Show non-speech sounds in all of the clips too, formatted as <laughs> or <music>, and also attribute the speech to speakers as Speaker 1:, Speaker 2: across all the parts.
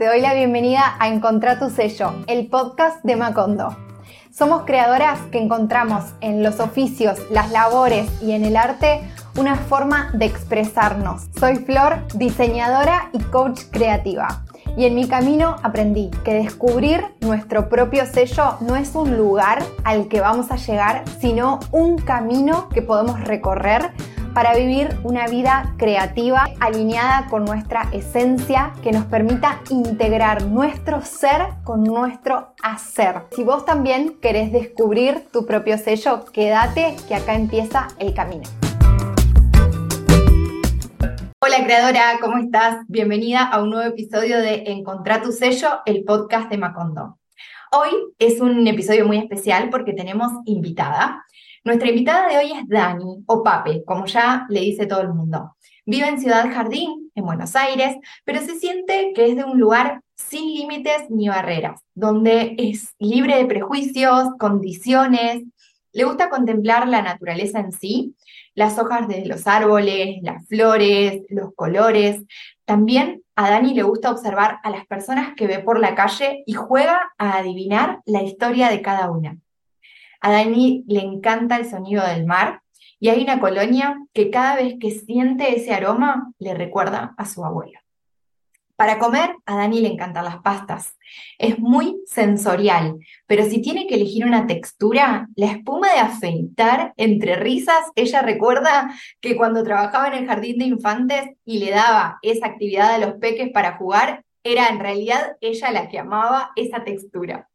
Speaker 1: Te doy la bienvenida a Encontrar tu sello, el podcast de Macondo. Somos creadoras que encontramos en los oficios, las labores y en el arte una forma de expresarnos. Soy Flor, diseñadora y coach creativa. Y en mi camino aprendí que descubrir nuestro propio sello no es un lugar al que vamos a llegar, sino un camino que podemos recorrer para vivir una vida creativa alineada con nuestra esencia que nos permita integrar nuestro ser con nuestro hacer. Si vos también querés descubrir tu propio sello, quédate que acá empieza el camino. Hola creadora, ¿cómo estás? Bienvenida a un nuevo episodio de Encontrar tu sello, el podcast de Macondo. Hoy es un episodio muy especial porque tenemos invitada. Nuestra invitada de hoy es Dani, o Pape, como ya le dice todo el mundo. Vive en Ciudad Jardín, en Buenos Aires, pero se siente que es de un lugar sin límites ni barreras, donde es libre de prejuicios, condiciones, le gusta contemplar la naturaleza en sí las hojas de los árboles, las flores, los colores. También a Dani le gusta observar a las personas que ve por la calle y juega a adivinar la historia de cada una. A Dani le encanta el sonido del mar y hay una colonia que cada vez que siente ese aroma le recuerda a su abuela. Para comer, a Dani le encantan las pastas. Es muy sensorial, pero si tiene que elegir una textura, la espuma de afeitar entre risas, ella recuerda que cuando trabajaba en el jardín de infantes y le daba esa actividad a los peques para jugar, era en realidad ella la que amaba esa textura.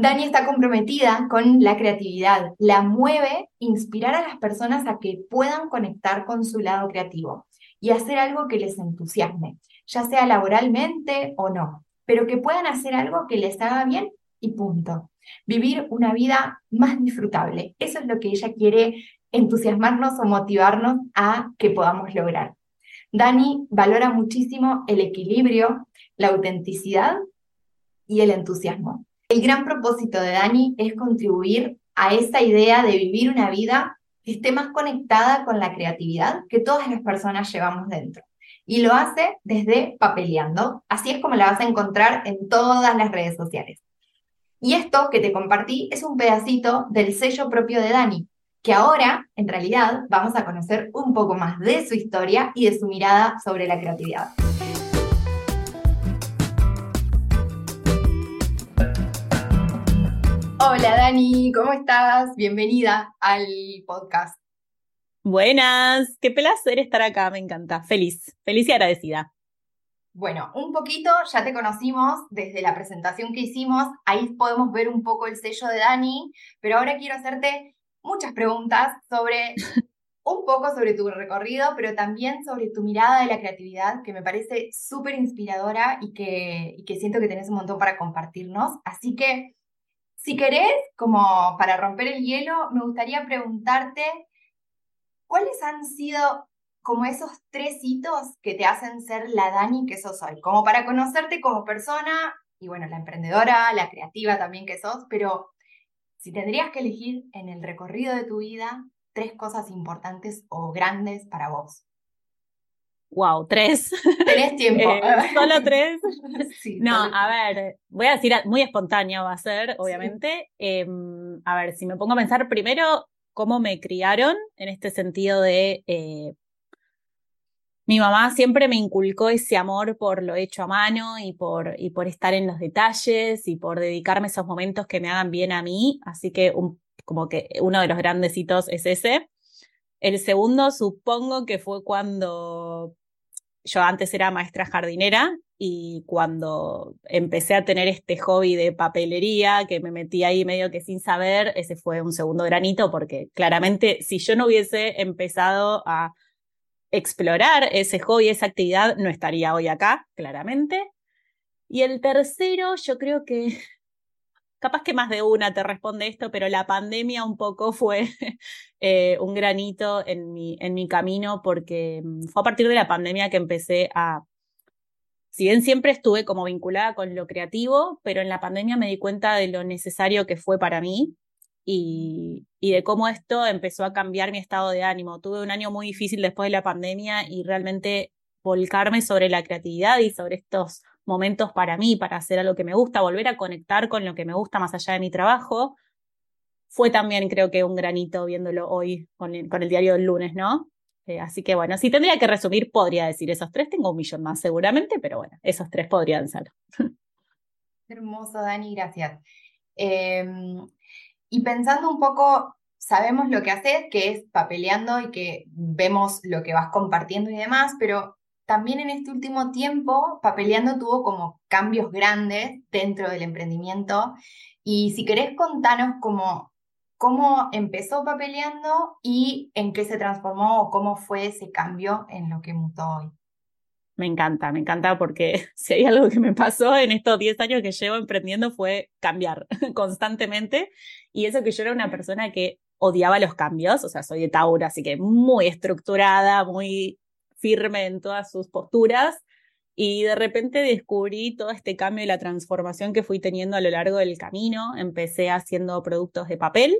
Speaker 1: Dani está comprometida con la creatividad, la mueve inspirar a las personas a que puedan conectar con su lado creativo y hacer algo que les entusiasme ya sea laboralmente o no, pero que puedan hacer algo que les haga bien y punto. Vivir una vida más disfrutable. Eso es lo que ella quiere entusiasmarnos o motivarnos a que podamos lograr. Dani valora muchísimo el equilibrio, la autenticidad y el entusiasmo. El gran propósito de Dani es contribuir a esa idea de vivir una vida que esté más conectada con la creatividad que todas las personas llevamos dentro y lo hace desde Papeleando. Así es como la vas a encontrar en todas las redes sociales. Y esto que te compartí es un pedacito del sello propio de Dani, que ahora, en realidad, vamos a conocer un poco más de su historia y de su mirada sobre la creatividad. Hola Dani, ¿cómo estás? Bienvenida al podcast.
Speaker 2: Buenas, qué placer estar acá, me encanta. Feliz, feliz y agradecida.
Speaker 1: Bueno, un poquito, ya te conocimos desde la presentación que hicimos, ahí podemos ver un poco el sello de Dani, pero ahora quiero hacerte muchas preguntas sobre <laughs> un poco sobre tu recorrido, pero también sobre tu mirada de la creatividad, que me parece súper inspiradora y que, y que siento que tenés un montón para compartirnos. Así que, si querés, como para romper el hielo, me gustaría preguntarte ¿cuáles han sido como esos tres hitos que te hacen ser la Dani que sos hoy? Como para conocerte como persona y bueno, la emprendedora, la creativa también que sos, pero si tendrías que elegir en el recorrido de tu vida tres cosas importantes o grandes para vos.
Speaker 2: Wow, tres.
Speaker 1: Tenés tiempo. <laughs>
Speaker 2: Eh, ¿Solo <laughs> tres? no, a ver, voy a decir, muy espontáneo va a ser, obviamente. Em, a ver, si me pongo a pensar primero, cómo me criaron en este sentido de... Eh, mi mamá siempre me inculcó ese amor por lo hecho a mano y por, y por estar en los detalles y por dedicarme esos momentos que me hagan bien a mí. Así que como que uno de los grandes hitos es ese. El segundo supongo que fue cuando yo antes era maestra jardinera y cuando empecé a tener este hobby de papelería, que me metí ahí medio que sin saber, ese fue un segundo granito, porque claramente si yo no hubiese empezado a explorar ese hobby, esa actividad, no estaría hoy acá, claramente. Y el tercero, yo creo que, capaz que más de una te responde esto, pero la pandemia un poco <laughs> fue eh, un granito en mi, en mi camino, porque mm, fue a partir de la pandemia que empecé a si bien siempre estuve como vinculada con lo creativo, pero en la pandemia me di cuenta de lo necesario que fue para mí y, de cómo esto empezó a cambiar mi estado de ánimo. Tuve un año muy difícil después de la pandemia y realmente volcarme sobre la creatividad y sobre estos momentos para mí, para hacer algo que me gusta, volver a conectar con lo que me gusta más allá de mi trabajo, fue también creo que un granito viéndolo hoy con el, diario del lunes, ¿no? Eh, así que bueno, si tendría que resumir, podría decir esos tres, tengo un millón más seguramente, pero bueno, esos tres podrían ser. <laughs>
Speaker 1: Hermoso, Dani, gracias. Em, y pensando un poco, sabemos lo que haces, que es papeleando y que vemos lo que vas compartiendo y demás, pero también en este último tiempo, Papeleando tuvo como cambios grandes dentro del emprendimiento. Y si querés contanos cómo, cómo empezó Papeleando y en qué se transformó o cómo fue ese cambio en lo que mutó hoy.
Speaker 2: Me encanta, me encanta porque <laughs> si hay algo que me pasó en estos 10 años que llevo emprendiendo fue cambiar <laughs> constantemente. Y eso que yo era una persona que odiaba los cambios, o sea, soy de Tauro, así que muy estructurada, muy firme en todas sus posturas y de repente descubrí todo este cambio y la transformación que fui teniendo a lo largo del camino. Empecé haciendo productos de papel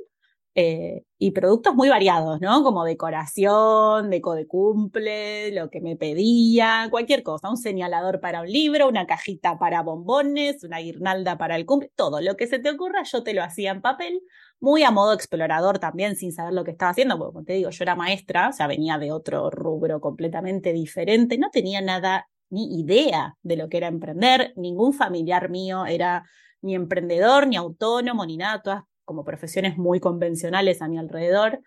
Speaker 2: eh, y productos muy variados, ¿no? Como decoración, deco de cumple, lo que me pedía, cualquier cosa, un señalador para un libro, una cajita para bombones, una guirnalda para el cumple, todo lo que se te ocurra yo te lo hacía en papel muy a modo explorador también, sin saber lo que estaba haciendo, porque como te digo, yo era maestra, o sea, venía de otro rubro completamente diferente, no tenía nada ni idea de lo que era emprender, ningún familiar mío era ni emprendedor, ni autónomo, ni nada, todas como profesiones muy convencionales a mi alrededor.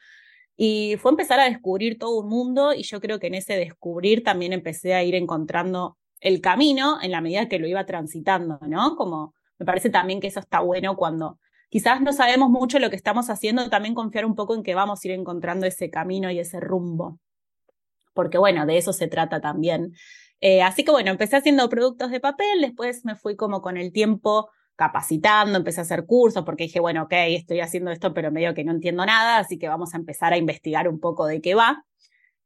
Speaker 2: Y fue empezar a descubrir todo un mundo y yo creo que en ese descubrir también empecé a ir encontrando el camino en la medida que lo iba transitando, ¿no? Como me parece también que eso está bueno cuando quizás no sabemos mucho lo que estamos haciendo, también confiar un poco en que vamos a ir encontrando ese camino y ese rumbo. Porque bueno, de eso se trata también. Eh, así que bueno, empecé haciendo productos de papel, después me fui como con el tiempo capacitando, empecé a hacer cursos porque dije, bueno, ok, estoy haciendo esto, pero medio que no entiendo nada, así que vamos a empezar a investigar un poco de qué va.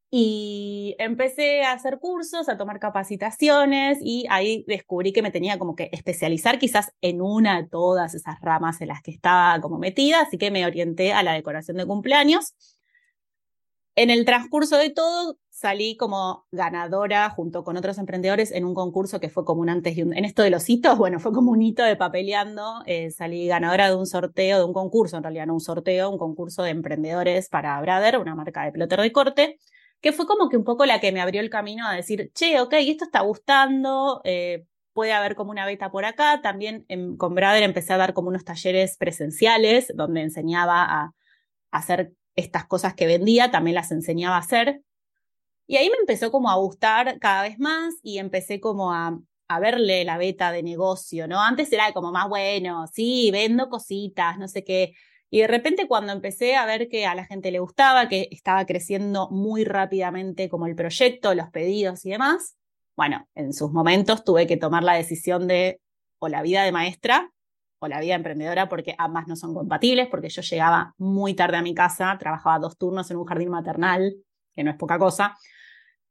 Speaker 2: Y empecé a hacer cursos, a tomar capacitaciones y ahí descubrí que me tenía como que especializar quizás en una de todas esas ramas en las que estaba como metida, así que me orienté a la decoración de cumpleaños. En el transcurso de todo salí como ganadora junto con otros emprendedores en un concurso que fue como un antes y un... En esto de los hitos, <laughs> bueno, fue como un hito de papeleando. Eh, salí ganadora de un sorteo, de un concurso, en realidad no un sorteo, un concurso de emprendedores para Brother, una marca de plotter de corte que fue como que un poco la que me abrió el camino a decir, che, ok, esto está gustando, eh, puede haber como una beta por acá. También con Brader empecé a dar como unos talleres presenciales donde enseñaba a, hacer estas cosas que vendía, también las enseñaba a hacer. Y ahí me empezó como a gustar cada vez más y empecé como a, a verle la beta de negocio, ¿no? Antes era como más bueno, sí, vendo cositas, no sé qué. Y de repente cuando empecé a ver que a la gente le gustaba, que estaba creciendo muy rápidamente como el proyecto, los pedidos y demás, bueno, en sus momentos tuve que tomar la decisión de o la vida de maestra o la vida emprendedora porque ambas no son compatibles, porque yo llegaba muy tarde a mi casa, trabajaba dos turnos en un jardín maternal, que no es poca cosa,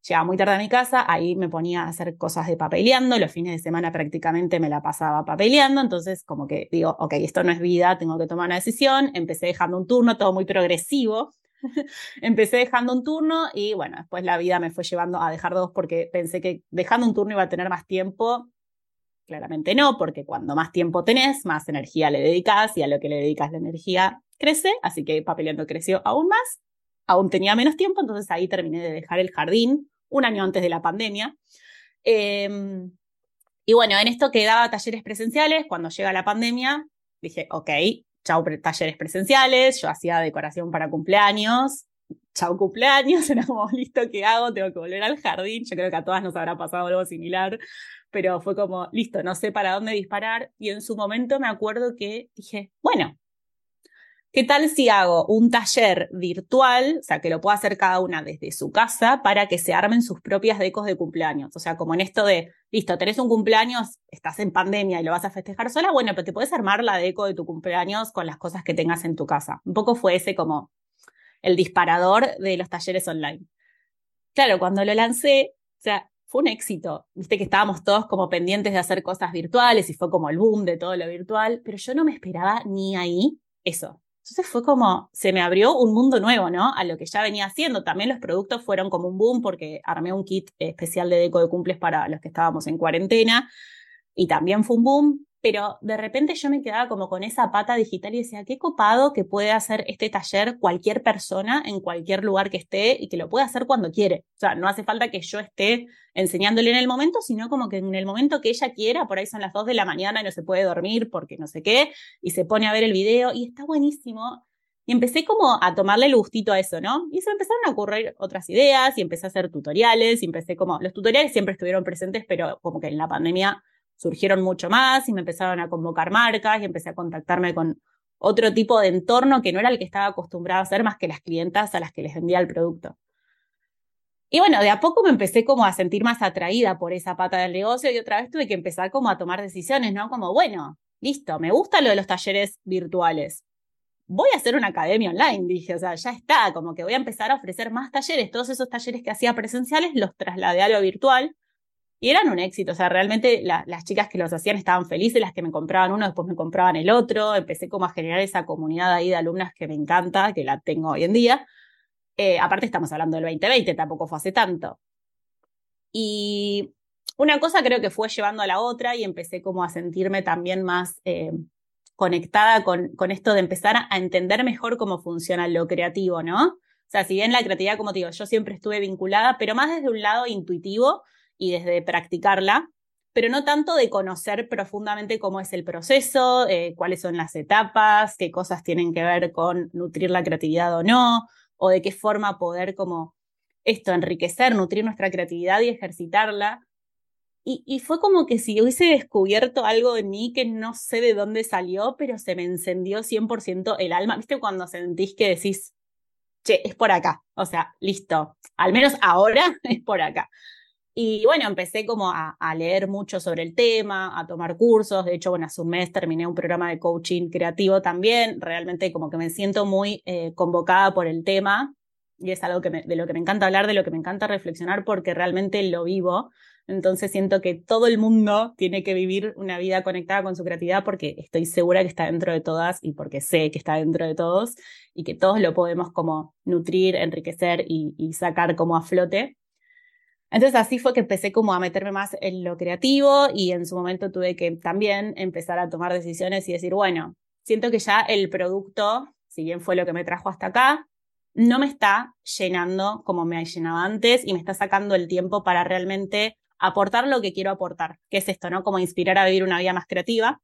Speaker 2: Llegaba muy tarde a mi casa, ahí me ponía a hacer cosas de papeleando, los fines de semana prácticamente me la pasaba papeleando, entonces como que digo, ok, esto no es vida, tengo que tomar una decisión, empecé dejando un turno, todo muy progresivo, <laughs> empecé dejando un turno y bueno, después la vida me fue llevando a dejar dos porque pensé que dejando un turno iba a tener más tiempo. Claramente no, porque cuando más tiempo tenés, más energía le dedicas y a lo que le dedicas la energía crece, así que papeleando creció aún más. Aún tenía menos tiempo, entonces ahí terminé de dejar el jardín un año antes de la pandemia. Em, y bueno, en esto quedaba talleres presenciales. Cuando llega la pandemia, dije, ok, chau talleres presenciales. Yo hacía decoración para cumpleaños. Chau cumpleaños. <laughs> Era como, listo, ¿qué hago? Tengo que volver al jardín. Yo creo que a todas nos habrá pasado algo similar. Pero fue como, listo, no sé para dónde disparar. Y en su momento me acuerdo que dije, bueno, ¿Qué tal si hago un taller virtual, o sea, que lo pueda hacer cada una desde su casa para que se armen sus propias decos de cumpleaños? O sea, como en esto de, listo, tenés un cumpleaños, estás en pandemia y lo vas a festejar sola, bueno, pero te puedes armar la deco de tu cumpleaños con las cosas que tengas en tu casa. Un poco fue ese como el disparador de los talleres online. Claro, cuando lo lancé, o sea, fue un éxito. Viste que estábamos todos como pendientes de hacer cosas virtuales y fue como el boom de todo lo virtual, pero yo no me esperaba ni ahí eso. Entonces fue como, se me abrió un mundo nuevo, ¿no? A lo que ya venía haciendo. También los productos fueron como un boom porque armé un kit especial de deco de cumples para los que estábamos en cuarentena. y también fue un boom, pero de repente yo me quedaba como con esa pata digital y decía, qué copado que puede hacer este taller cualquier persona en cualquier lugar que esté y que lo pueda hacer cuando quiere. O sea, no hace falta que yo esté enseñándole en el momento, sino como que en el momento que ella quiera, por ahí son las dos de la mañana y no se puede dormir porque no sé qué, y se pone a ver el video y está buenísimo. Y empecé como a tomarle el gustito a eso, ¿no? Y se me empezaron a ocurrir otras ideas y empecé a hacer tutoriales y empecé como, los tutoriales siempre estuvieron presentes, pero como que en la pandemia surgieron mucho más y me empezaron a convocar marcas y empecé a contactarme con otro tipo de entorno que no era el que estaba acostumbrado a hacer más que las clientas a las que les vendía el producto. Y bueno, de a poco me empecé como a sentir más atraída por esa pata del negocio y otra vez tuve que empezar como a tomar decisiones, ¿no? Como, bueno, listo, me gusta lo de los talleres virtuales. Voy a hacer una academia online, dije, o sea, ya está, como que voy a empezar a ofrecer más talleres. Todos esos talleres que hacía presenciales los trasladé a lo virtual y eran un éxito, o sea, realmente las chicas que los hacían estaban felices, las que me compraban uno, después me compraban el otro, empecé como a generar esa comunidad ahí de alumnas que me encanta, que la tengo hoy en día. Eh, aparte estamos hablando del 2020, tampoco fue hace tanto. Y una cosa creo que fue llevando a la otra y empecé como a sentirme también más eh, conectada con, con esto de empezar a entender mejor cómo funciona lo creativo, ¿no? O sea, si bien la creatividad, como te digo, yo siempre estuve vinculada, pero más desde un lado intuitivo, y desde practicarla, pero no tanto de conocer profundamente cómo es el proceso, eh, cuáles son las etapas, qué cosas tienen que ver con nutrir la creatividad o no, o de qué forma poder como esto, enriquecer, nutrir nuestra creatividad y ejercitarla. Y, fue como que si hubiese descubierto algo en mí que no sé de dónde salió, pero se me encendió 100% el alma. ¿Viste cuando sentís que decís, che, es por acá? O sea, listo, al menos ahora <laughs> es por acá. Y bueno, empecé como a, leer mucho sobre el tema, a tomar cursos. De hecho, bueno, hace un mes terminé un programa de coaching creativo también. Realmente como que me siento muy eh, convocada por el tema y es algo que de lo que me encanta hablar, de lo que me encanta reflexionar porque realmente lo vivo. Entonces siento que todo el mundo tiene que vivir una vida conectada con su creatividad porque estoy segura que está dentro de todas y porque sé que está dentro de todos y que todos lo podemos como nutrir, enriquecer y, y sacar como a flote. Entonces así fue que empecé como a meterme más en lo creativo y en su momento tuve que también empezar a tomar decisiones y decir, bueno, siento que ya el producto, si bien fue lo que me trajo hasta acá, no me está llenando como me llenado antes y me está sacando el tiempo para realmente aportar lo que quiero aportar, que es esto, ¿no? Como inspirar a vivir una vida más creativa.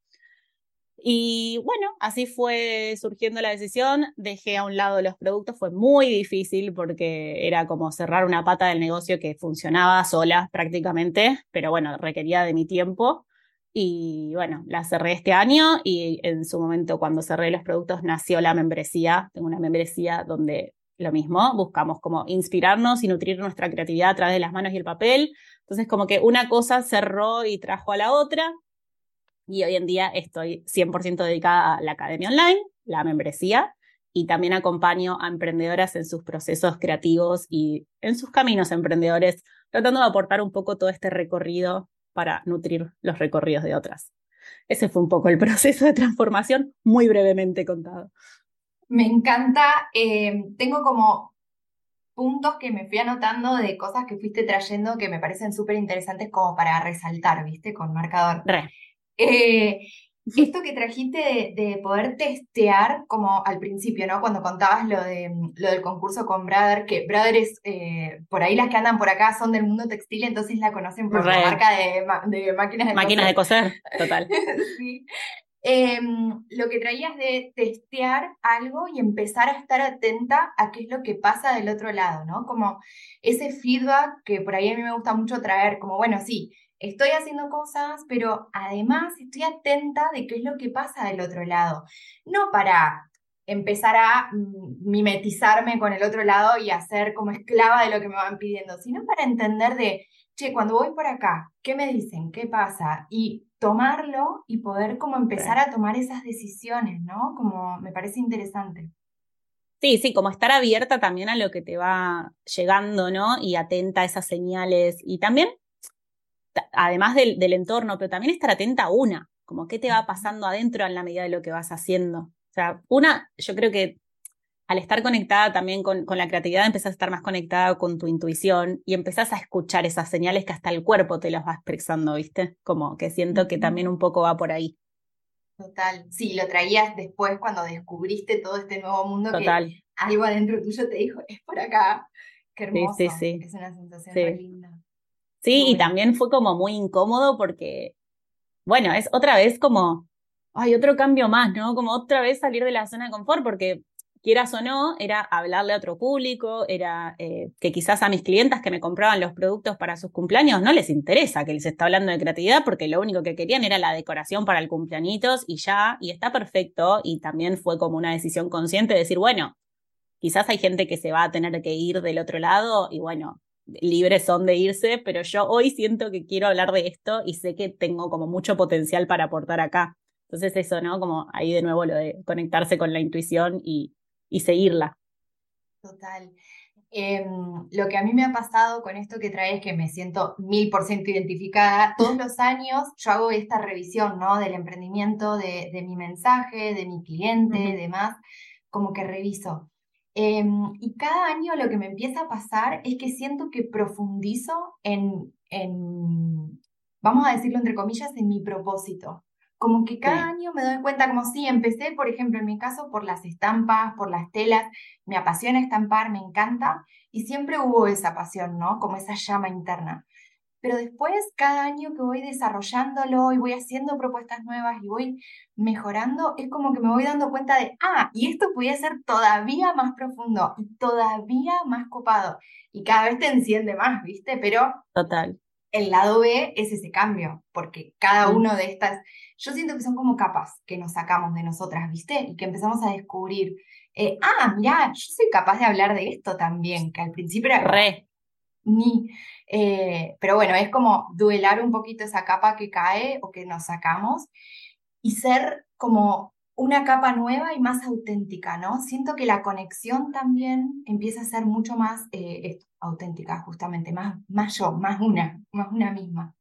Speaker 2: Y bueno, así fue surgiendo la decisión. Dejé a un lado los productos, fue muy difícil porque era como cerrar una pata del negocio que funcionaba sola prácticamente, pero bueno, requería de mi tiempo. Y bueno, la cerré este año y en su momento cuando cerré los productos nació la membresía. Tengo una membresía donde lo mismo, buscamos como inspirarnos y nutrir nuestra creatividad a través de las manos y el papel. Entonces como que una cosa cerró y trajo a la otra y hoy en día estoy 100% dedicada a la academia online, la membresía, y también acompaño a emprendedoras en sus procesos creativos y en sus caminos emprendedores, tratando de aportar un poco todo este recorrido para nutrir los recorridos de otras. Ese fue un poco el <laughs> proceso de transformación, muy brevemente contado.
Speaker 1: Me encanta, eh, tengo como puntos que me fui anotando de cosas que fuiste trayendo que me parecen súper interesantes como para resaltar, ¿viste? Con marcador. Eh, esto que trajiste de, poder testear, como al principio, ¿no? Cuando contabas lo, de, lo del concurso con Brother, que Brother es, eh, por ahí las que andan por acá son del mundo textil, entonces la conocen por la marca de, de, máquinas de
Speaker 2: máquinas de coser, total. <laughs>
Speaker 1: sí. Em, lo que traías de testear algo y empezar a estar atenta a qué es lo que pasa del otro lado, ¿no? Como ese feedback que por ahí a mí me gusta mucho traer, como, bueno, sí, estoy haciendo cosas, pero además estoy atenta de qué es lo que pasa del otro lado. No para empezar a mm, mimetizarme con el otro lado y hacer como esclava de lo que me van pidiendo, sino para entender de, che, cuando voy por acá, ¿qué me dicen? ¿Qué pasa? Y tomarlo y poder como empezar a tomar esas decisiones, ¿no? Como me parece interesante.
Speaker 2: Sí, sí, como estar abierta también a lo que te va llegando, ¿no? Y atenta a esas señales. Y también además del, entorno, pero también estar atenta a una, como qué te va pasando adentro en la medida de lo que vas haciendo. O sea, una, yo creo que al estar conectada también con, con, la creatividad, empezás a estar más conectada con tu intuición y empezás a escuchar esas señales que hasta el cuerpo te las va expresando, ¿viste? Como que siento que también un poco va por ahí.
Speaker 1: Total, sí, lo traías después cuando descubriste todo este nuevo mundo Total. que algo adentro tuyo te dijo, es por acá. Qué hermoso. Sí, sí, sí. Es una sensación muy linda.
Speaker 2: Sí, y también fue como muy incómodo porque, bueno, es otra vez como, ay, otro cambio más, ¿no? Como otra vez salir de la zona de confort, porque quieras o no, era hablarle a otro público, era eh, que quizás a mis clientas que me compraban los productos para sus cumpleaños no les interesa que les esté hablando de creatividad porque lo único que querían era la decoración para el cumpleañitos y ya, y está perfecto, y también fue como una decisión consciente de decir, bueno, quizás hay gente que se va a tener que ir del otro lado y bueno, libres son de irse, pero yo hoy siento que quiero hablar de esto y sé que tengo como mucho potencial para aportar acá. Entonces eso, ¿no? Como ahí de nuevo lo de conectarse con la intuición y, y seguirla.
Speaker 1: Total. Em, lo que a mí me ha pasado con esto que traes, que me siento mil por ciento identificada, todos los años yo hago esta revisión, ¿no? Del emprendimiento, de, de mi mensaje, de mi cliente, y demás, como que reviso. Em, y cada año lo que me empieza a pasar es que siento que profundizo en, en, vamos a decirlo entre comillas, en mi propósito. Como que cada año me doy cuenta, como si empecé, por ejemplo, en mi caso, por las estampas, por las telas, me apasiona estampar, me encanta, y siempre hubo esa pasión, ¿no? Como esa llama interna pero después cada año que voy desarrollándolo y voy haciendo propuestas nuevas y voy mejorando, es como que me voy dando cuenta de, ah, y esto podía ser todavía más profundo y todavía más copado. Y cada vez te enciende más, ¿viste? Pero...
Speaker 2: Total.
Speaker 1: El lado B es ese cambio, porque cada mm. uno de estas, yo siento que son como capas que nos sacamos de nosotras, ¿viste? Y que empezamos a descubrir, eh, ah, mira, yo soy capaz de hablar de esto también, que al principio era...
Speaker 2: Re
Speaker 1: ni. Eh, pero bueno, es como duelar un poquito esa capa que cae o que nos sacamos y ser como una capa nueva y más auténtica, ¿no? Siento que la conexión también empieza a ser mucho más eh, auténtica, justamente, más, más yo, más una, más una misma.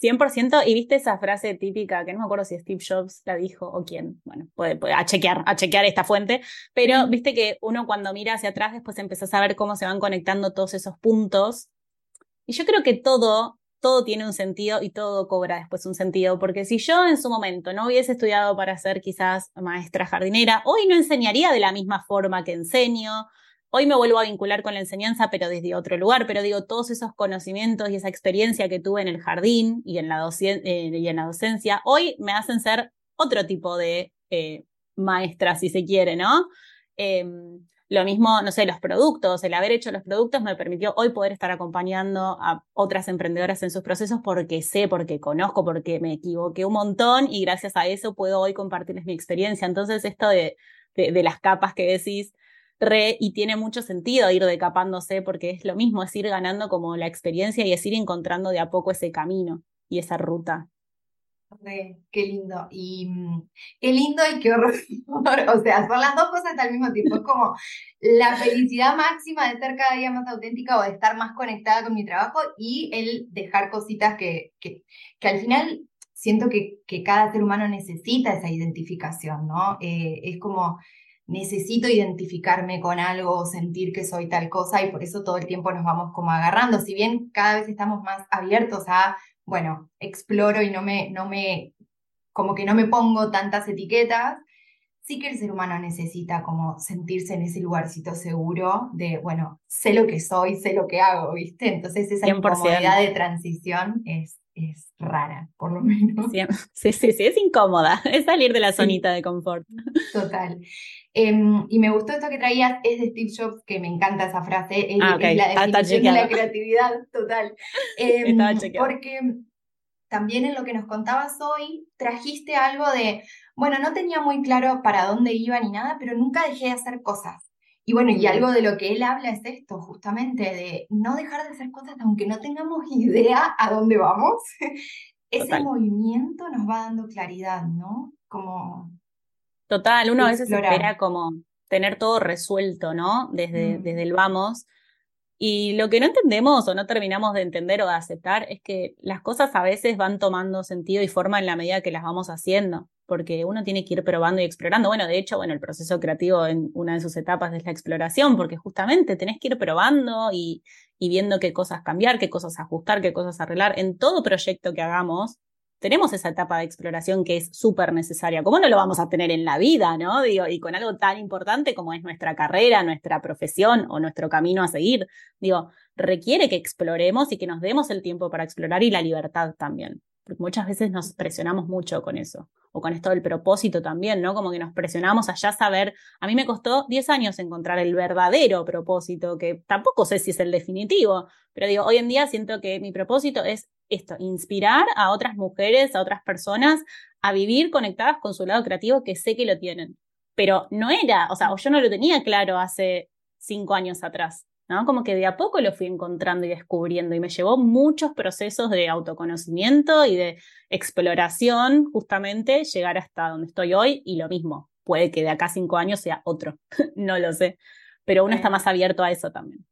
Speaker 2: 100%, y viste esa frase típica, que no me acuerdo si Steve Jobs la dijo o quién, bueno, puede, a chequear, a chequear esta fuente, pero viste que uno cuando mira hacia atrás después empieza a saber cómo se van conectando todos esos puntos. Y yo creo que todo, todo tiene un sentido y todo cobra después un sentido, porque si yo en su momento no hubiese estudiado para ser quizás maestra jardinera, hoy no enseñaría de la misma forma que enseño, Hoy me vuelvo a vincular con la enseñanza, pero desde otro lugar, pero digo, todos esos conocimientos y esa experiencia que tuve en el jardín y en la, eh, y en la docencia, hoy me hacen ser otro tipo de eh, maestra, si se quiere, ¿no? Em, lo mismo, no sé, los productos, el haber hecho los productos me permitió hoy poder estar acompañando a otras emprendedoras en sus procesos porque sé, porque conozco, porque me equivoqué un montón y gracias a eso puedo hoy compartirles mi experiencia. Entonces, esto de, de las capas que decís, y tiene mucho sentido ir decapándose porque es lo mismo, es ir ganando como la experiencia y es ir encontrando de a poco ese camino y esa ruta.
Speaker 1: Qué lindo. Y mm, qué lindo y qué horror. <laughs> O sea, son las dos cosas al mismo tiempo. Es como la felicidad máxima de ser cada día más auténtica o de estar más conectada con mi trabajo y el dejar cositas que, que, al final siento que, que, cada ser humano necesita esa identificación, ¿no? Eh, es como necesito identificarme con algo sentir que soy tal cosa y por eso todo el tiempo nos vamos como agarrando. Si bien cada vez estamos más abiertos a, bueno, exploro y no me, no me, como que no me pongo tantas etiquetas, sí que el ser humano necesita como sentirse en ese lugarcito seguro de, bueno, sé lo que soy, sé lo que hago, ¿viste? Entonces esa incomodidad de transición es, es rara, por lo menos. <laughs>
Speaker 2: Sí, sí, sí, es incómoda, <laughs> es salir de la zonita de confort.
Speaker 1: Total. Em, y me gustó esto que traías, es de Steve Jobs, que me encanta esa frase, es, ah, la definición de la creatividad, total. <laughs> Em, porque también en lo que nos contabas hoy, trajiste algo de, bueno, no tenía muy claro para dónde iba ni nada, pero nunca dejé de hacer cosas. Y bueno, y algo de lo que él habla es esto, justamente, de no dejar de hacer cosas aunque no tengamos <laughs> idea a dónde vamos. <laughs> Ese movimiento nos va dando claridad, ¿no? Como...
Speaker 2: Total, uno a veces espera como tener todo resuelto, ¿no? Desde, mm. desde el vamos. Y lo que no entendemos o no terminamos de entender o de aceptar es que las cosas a veces van tomando sentido y forma en la medida que las vamos haciendo. porque uno tiene que ir probando y explorando. Bueno, de hecho, bueno, el proceso creativo en una de sus etapas es la exploración, porque justamente tenés que ir probando y, y viendo qué cosas cambiar, qué cosas ajustar, qué cosas arreglar. En todo proyecto que hagamos, tenemos esa etapa de exploración que es súper necesaria. ¿Cómo no lo vamos a tener en la vida, no? Digo, y con algo tan importante como es nuestra carrera, nuestra profesión o nuestro camino a seguir. Digo, requiere que exploremos y que nos demos el tiempo para explorar y la libertad también. Porque muchas veces nos presionamos mucho con eso. O con esto del propósito también, ¿no? Como que nos presionamos a saber. A mí me costó 10 años encontrar el verdadero propósito, que tampoco sé si es el definitivo, pero digo, hoy en día siento que mi propósito es esto, inspirar a otras mujeres, a otras personas a vivir conectadas con su lado creativo que sé que lo tienen. Pero no era, o sea, yo no lo tenía claro hace cinco años atrás, ¿no? Como que de a poco lo fui encontrando y descubriendo y me llevó muchos procesos de autoconocimiento y de exploración, justamente, llegar hasta donde estoy hoy y lo mismo. Puede que de acá cinco años sea otro, <laughs> no lo sé, pero uno está más abierto a eso también.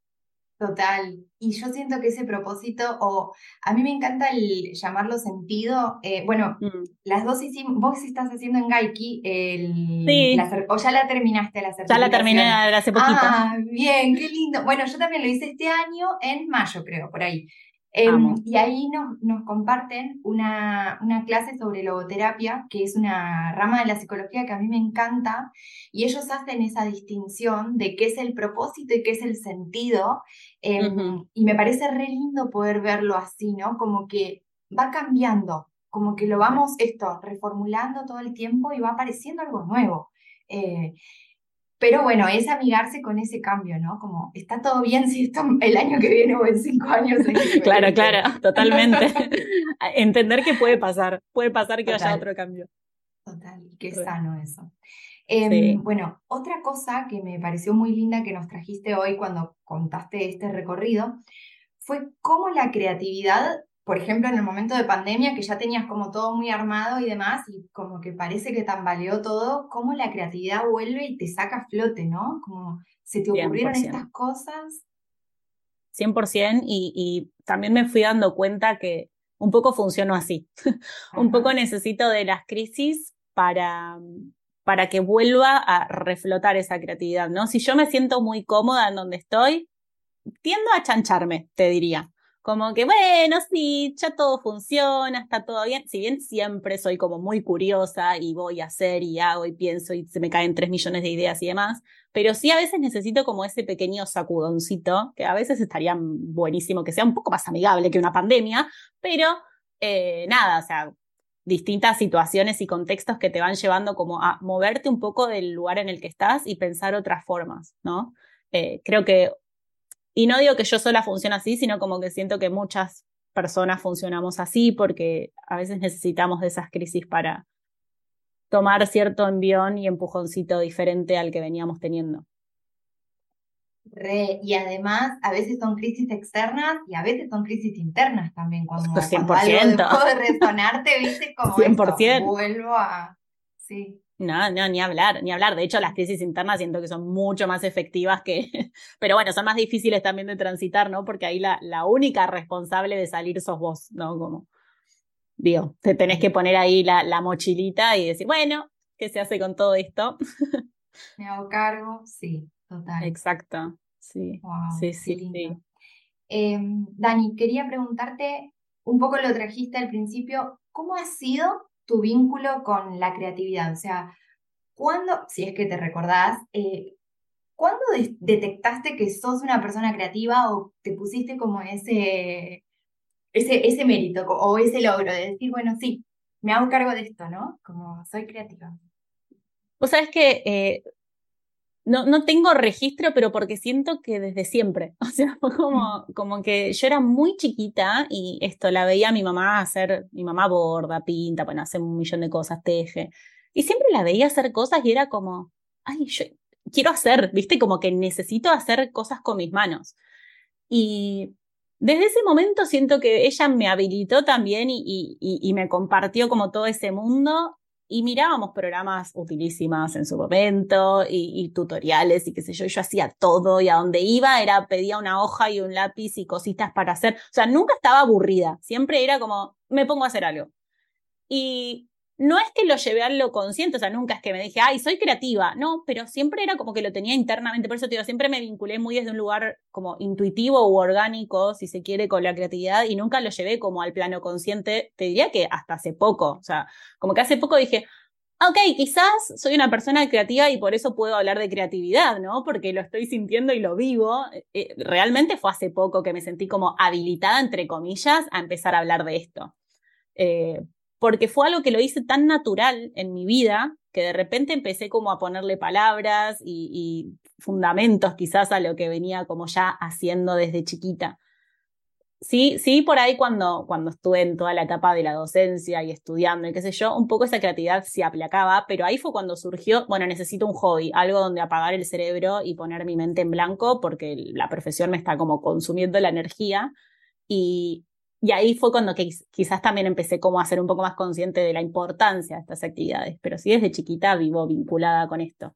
Speaker 1: Total. Y yo siento que ese propósito, o a mí me encanta el llamarlo sentido. Eh, bueno, mm. las dos hicimos, vos estás haciendo en Gaiki, el, sí. o ya la terminaste la
Speaker 2: Ya la terminé hace poquito.
Speaker 1: Ah, bien, qué lindo. Bueno, yo también lo hice este año en mayo, creo, por ahí. Em, y ahí nos, nos comparten una, una, clase sobre logoterapia, que es una rama de la psicología que a mí me encanta, y ellos hacen esa distinción de qué es el propósito y qué es el sentido, em, y me parece re lindo poder verlo así, ¿no? Como que va cambiando, como que lo vamos esto, reformulando todo el tiempo y va apareciendo algo nuevo. Eh, pero bueno, es amigarse con ese cambio, ¿no? Como, está todo bien si esto <laughs> el año que viene o en cinco años.
Speaker 2: claro, claro, totalmente. <laughs> Entender que puede pasar, puede pasar que haya otro cambio.
Speaker 1: Total, qué sano eso. Em, bueno, otra cosa que me pareció muy linda que nos trajiste hoy cuando contaste este recorrido fue cómo la creatividad por ejemplo, en el momento de pandemia, que ya tenías como todo muy armado y demás, y como que parece que tambaleó todo, cómo la creatividad vuelve y te saca a flote, ¿no? Como se te ocurrieron estas cosas.
Speaker 2: 100% y, y también me fui dando cuenta que un poco funcionó así. <laughs> un poco necesito de las crisis para, para que vuelva a reflotar esa creatividad, ¿no? Si yo me siento muy cómoda en donde estoy, tiendo a chancharme, te diría. Como que, bueno, sí, ya todo funciona, está todo bien. Si bien siempre soy como muy curiosa y voy a hacer y hago y pienso y se me caen tres millones de ideas y demás, pero sí a veces necesito como ese pequeño sacudoncito, que a veces estaría buenísimo que sea un poco más amigable que una pandemia, pero eh, nada, o sea, distintas situaciones y contextos que te van llevando como a moverte un poco del lugar en el que estás y pensar otras formas, ¿no? Eh, creo que y no digo que yo sola funcione así, sino como que siento que muchas personas funcionamos así porque a veces necesitamos de esas crisis para tomar cierto envión y empujoncito diferente al que veníamos teniendo.
Speaker 1: y además, a veces son crisis externas y a veces son crisis internas también. Cuando, 100%.
Speaker 2: cuando
Speaker 1: algo de resonarte, viste, como 100%. vuelvo a... Sí.
Speaker 2: No, no, ni hablar, ni hablar. De hecho, las crisis internas siento que son mucho más efectivas que, <laughs> pero bueno, son más difíciles también de transitar, ¿no? Porque ahí la, la única responsable de salir sos vos, ¿no? Como, digo, te tenés que poner ahí la, la mochilita y decir, bueno, ¿qué se hace con todo esto? <laughs>
Speaker 1: Me hago cargo, sí, total.
Speaker 2: Exacto, sí. sí, sí, sí.
Speaker 1: Em, Dani, quería preguntarte, un poco lo trajiste al principio, ¿cómo ha sido tu vínculo con la creatividad? O sea, ¿cuándo, si es que te recordás, eh, ¿cuándo detectaste que sos una persona creativa o te pusiste como ese, ese, ese mérito o ese logro de decir, bueno, sí, me hago cargo de esto, ¿no? Como soy creativa.
Speaker 2: Vos sabés que eh, no, no tengo registro, pero porque siento que desde siempre. <laughs> O sea, fue como, como que yo era muy chiquita y esto la veía a mi mamá hacer, mi mamá borda, pinta, bueno, hace un millón de cosas, teje. Y siempre la veía hacer cosas y era como, ay, yo quiero hacer, viste, como que necesito hacer cosas con mis manos. Y desde ese momento siento que ella me habilitó también y, y, y me compartió como todo ese mundo y mirábamos programas utilísimas en su momento y, tutoriales y qué sé yo, yo hacía todo y a donde iba era pedía una hoja y un lápiz y cositas para hacer, o sea, nunca estaba aburrida, siempre era como, me pongo a hacer algo. Y no es que lo llevé a lo consciente, o sea, nunca es que me dije, ay, soy creativa, no, pero siempre era como que lo tenía internamente, por eso te digo, siempre me vinculé muy desde un lugar como intuitivo u orgánico, si se quiere, con la creatividad y nunca lo llevé como al plano consciente, te diría que hasta hace poco, o sea, como que hace poco dije, ok, quizás soy una persona creativa y por eso puedo hablar de creatividad, ¿no? Porque lo estoy sintiendo y lo vivo. Eh, realmente fue hace poco que me sentí como habilitada, entre comillas, a empezar a hablar de esto. Eh, porque fue algo que lo hice tan natural en mi vida que de repente empecé como a ponerle palabras y, fundamentos quizás a lo que venía como ya haciendo desde chiquita. Sí, sí, por ahí cuando, cuando estuve en toda la etapa de la docencia y estudiando y qué sé yo, un poco esa creatividad se aplacaba, pero ahí fue cuando surgió, bueno, necesito un hobby, algo donde apagar el cerebro y poner mi mente en blanco porque la profesión me está como consumiendo la energía y, y ahí fue cuando quizás también empecé como a ser un poco más consciente de la importancia de estas actividades, pero sí desde chiquita vivo vinculada con esto.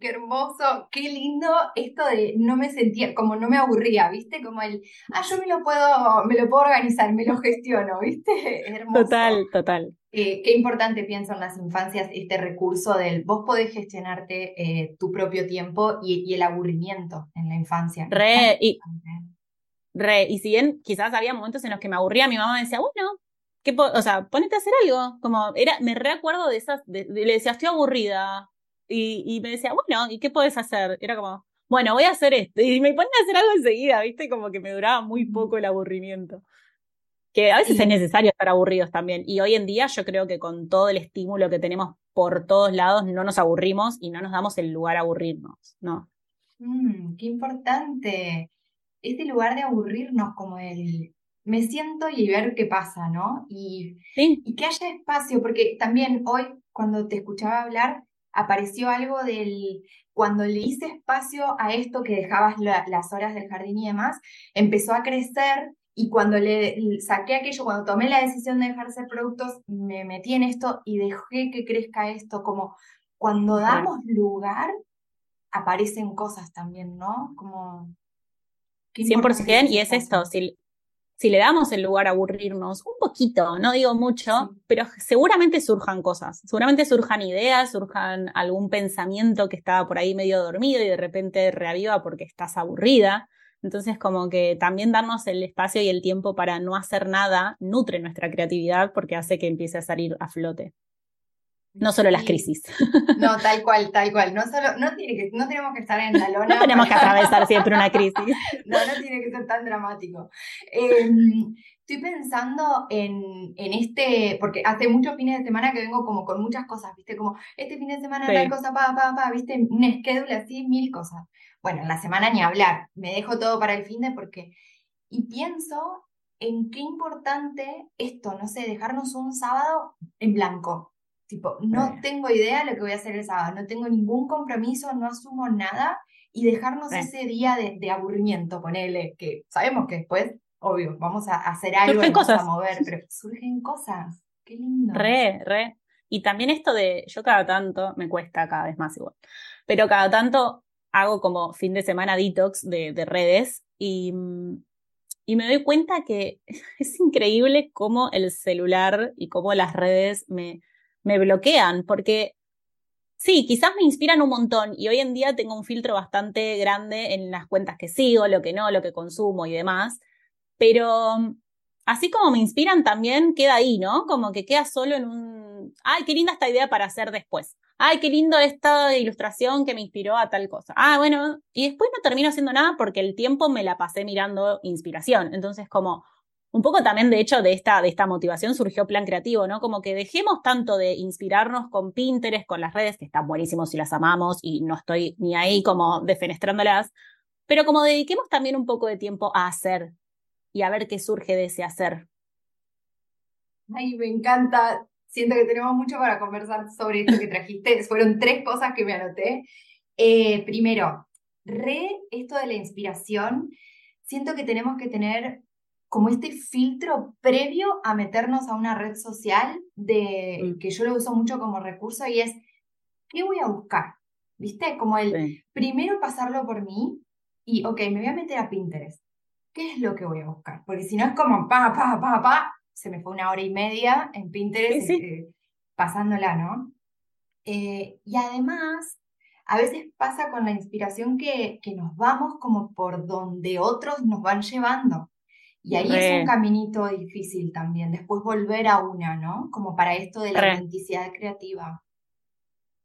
Speaker 1: Qué hermoso, qué lindo esto de no me sentía, como no me aburría, ¿viste? Como el, ah, yo me lo puedo, me lo puedo organizar, me lo gestiono, ¿viste? <laughs>
Speaker 2: Hermoso. Total, total.
Speaker 1: Eh, qué importante pienso en las infancias este recurso del vos podés gestionarte eh, tu propio tiempo y, y, el aburrimiento en la infancia.
Speaker 2: Re, y, Re, y si bien quizás había momentos en los que me aburría, mi mamá me decía, bueno, ¿qué o sea, ponete a hacer algo. Como era, me recuerdo de esas, le decía, estoy aburrida. Y, y, me decía, bueno, ¿y qué puedes hacer? Era como, bueno, voy a hacer esto. Y me ponía a hacer algo enseguida, ¿viste? Como que me duraba muy poco el aburrimiento. Que a veces es necesario estar aburridos también. Y hoy en día yo creo que con todo el estímulo que tenemos por todos lados, no nos aburrimos y no nos damos el lugar a aburrirnos, ¿no?
Speaker 1: Mm, qué importante este lugar de aburrirnos, como el me siento y ver qué pasa, ¿no? Y, y que haya espacio, porque también hoy cuando te escuchaba hablar, apareció algo del, cuando le hice espacio a esto que dejabas las horas del jardín y demás, empezó a crecer y cuando le saqué aquello, cuando tomé la decisión de dejar ser productos, me metí en esto y dejé que crezca esto, como cuando damos lugar, aparecen cosas también, ¿no? Como
Speaker 2: 100% y es esto, si, si le damos el lugar a aburrirnos, un poquito, no digo mucho, pero seguramente surjan cosas, seguramente surjan ideas, surjan algún pensamiento que estaba por ahí medio dormido y de repente reaviva porque estás aburrida. Entonces, como que también darnos el espacio y el tiempo para no hacer nada nutre nuestra creatividad porque hace que empiece a salir a flote. No solo las crisis.
Speaker 1: No, tal cual, tal cual. No, solo, no, tiene que, no tenemos que estar en la lona. <laughs>
Speaker 2: No tenemos que atravesar siempre una crisis. <laughs>
Speaker 1: No, no tiene que ser tan dramático. Em, estoy pensando en, en, este, porque hace muchos fines de semana que vengo como con muchas cosas, ¿viste? Como este fin de semana tal cosa, pa, pa, pa, ¿viste? Un schedule así, mil cosas. Bueno, en la semana ni hablar. Me dejo todo para el fin de porque... Y pienso en qué importante esto, no sé, dejarnos un sábado en blanco Tipo, no tengo idea de lo que voy a hacer el sábado, no tengo ningún compromiso, no asumo nada y dejarnos ese día de, de, aburrimiento, ponele, que sabemos que después, obvio, vamos a hacer algo, y vamos a mover, pero surgen cosas. Qué lindo.
Speaker 2: Re, re. Y también esto de, yo cada tanto, me cuesta cada vez más igual, pero cada tanto hago como fin de semana detox de, de redes y, y me doy cuenta que <laughs> es increíble cómo el celular y cómo las redes me, me bloquean, porque sí, quizás me inspiran un montón y hoy en día tengo un filtro bastante grande en las cuentas que sigo, lo que no, lo que consumo y demás, pero mm, así como me inspiran también queda ahí, ¿no? Como que queda solo en un, ay, qué linda esta idea para hacer después. Ay, qué lindo esta ilustración que me inspiró a tal cosa. Ah, bueno, y después no termino haciendo nada porque el tiempo me la pasé mirando inspiración. Entonces, como, un poco también, de hecho, de esta, de esta motivación surgió Plan Creativo, ¿no? Como que dejemos tanto de inspirarnos con Pinterest, con las redes, que están buenísimos si las amamos y no estoy ni ahí como defenestrándolas, pero como dediquemos también un poco de tiempo a hacer y a ver qué surge de ese hacer.
Speaker 1: Ay, me encanta. Siento que tenemos mucho para conversar sobre esto que trajiste. <laughs> Fueron tres cosas que me anoté. Eh, primero, re esto de la inspiración. Siento que tenemos que tener como este filtro previo a meternos a una red social de mm. que yo lo uso mucho como recurso y es ¿qué voy a buscar? ¿Viste? Como el primero pasarlo por mí y ok, me voy a meter a Pinterest. ¿Qué es lo que voy a buscar? Porque si no es como pa, pa, pa, pa, se me fue una hora y media en Pinterest eh, pasándola, ¿no? Eh, y además, a veces pasa con la inspiración que, que, nos vamos como por donde otros nos van llevando. Y ahí es un caminito difícil también, después volver a una, ¿no? Como para esto de la autenticidad creativa.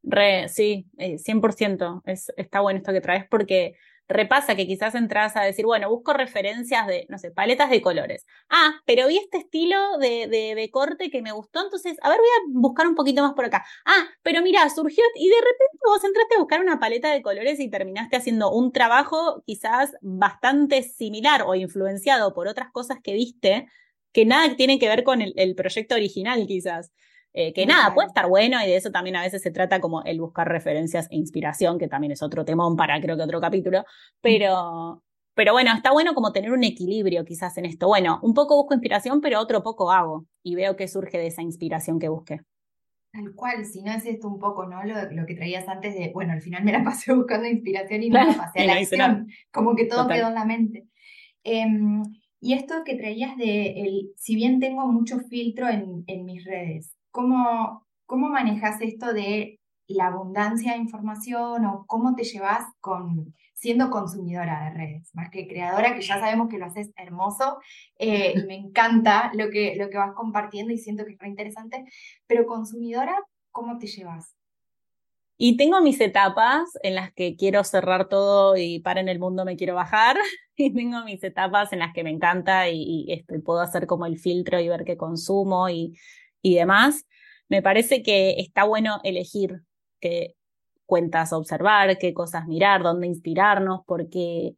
Speaker 2: Re, sí, 100%. Eh, es, está bueno esto que traes porque repasa que quizás entras a decir, bueno, busco referencias de, no sé, paletas de colores. Ah, pero vi este estilo de, de, corte que me gustó, entonces, a ver, voy a buscar un poquito más por acá. Ah, pero mira, surgió y de repente vos entraste a buscar una paleta de colores y terminaste haciendo un trabajo quizás bastante similar o influenciado por otras cosas que viste que nada tiene que ver con el, el proyecto original quizás. Eh, que nada, puede estar bueno y de eso también a veces se trata como el buscar referencias e inspiración, que también es otro temón para creo que otro capítulo, pero, pero bueno, está bueno como tener un equilibrio quizás en esto. Bueno, un poco busco inspiración, pero otro poco hago y veo qué surge de esa inspiración que busqué.
Speaker 1: Tal cual, si no es esto un poco, ¿no? Lo, que traías antes de, bueno, al final me la <laughs> pasé buscando inspiración y no la pasé a la acción, como que todo quedó en la mente. Em, y esto que traías de, el, si bien tengo mucho filtro en, en mis redes, ¿Cómo, cómo manejas esto de la abundancia de información o cómo te llevas con siendo consumidora de redes, más que creadora, que ya sabemos que lo haces hermoso, eh, me <laughs> encanta lo que, lo que vas compartiendo y siento que es muy interesante, pero consumidora, ¿cómo te llevas?
Speaker 2: Y tengo mis etapas en las que quiero cerrar todo y para en el mundo me quiero bajar. <laughs> Y tengo mis etapas en las que me encanta y, y puedo hacer como el filtro y ver qué consumo y, y demás, me parece que está bueno elegir qué cuentas observar, qué cosas mirar, dónde inspirarnos, porque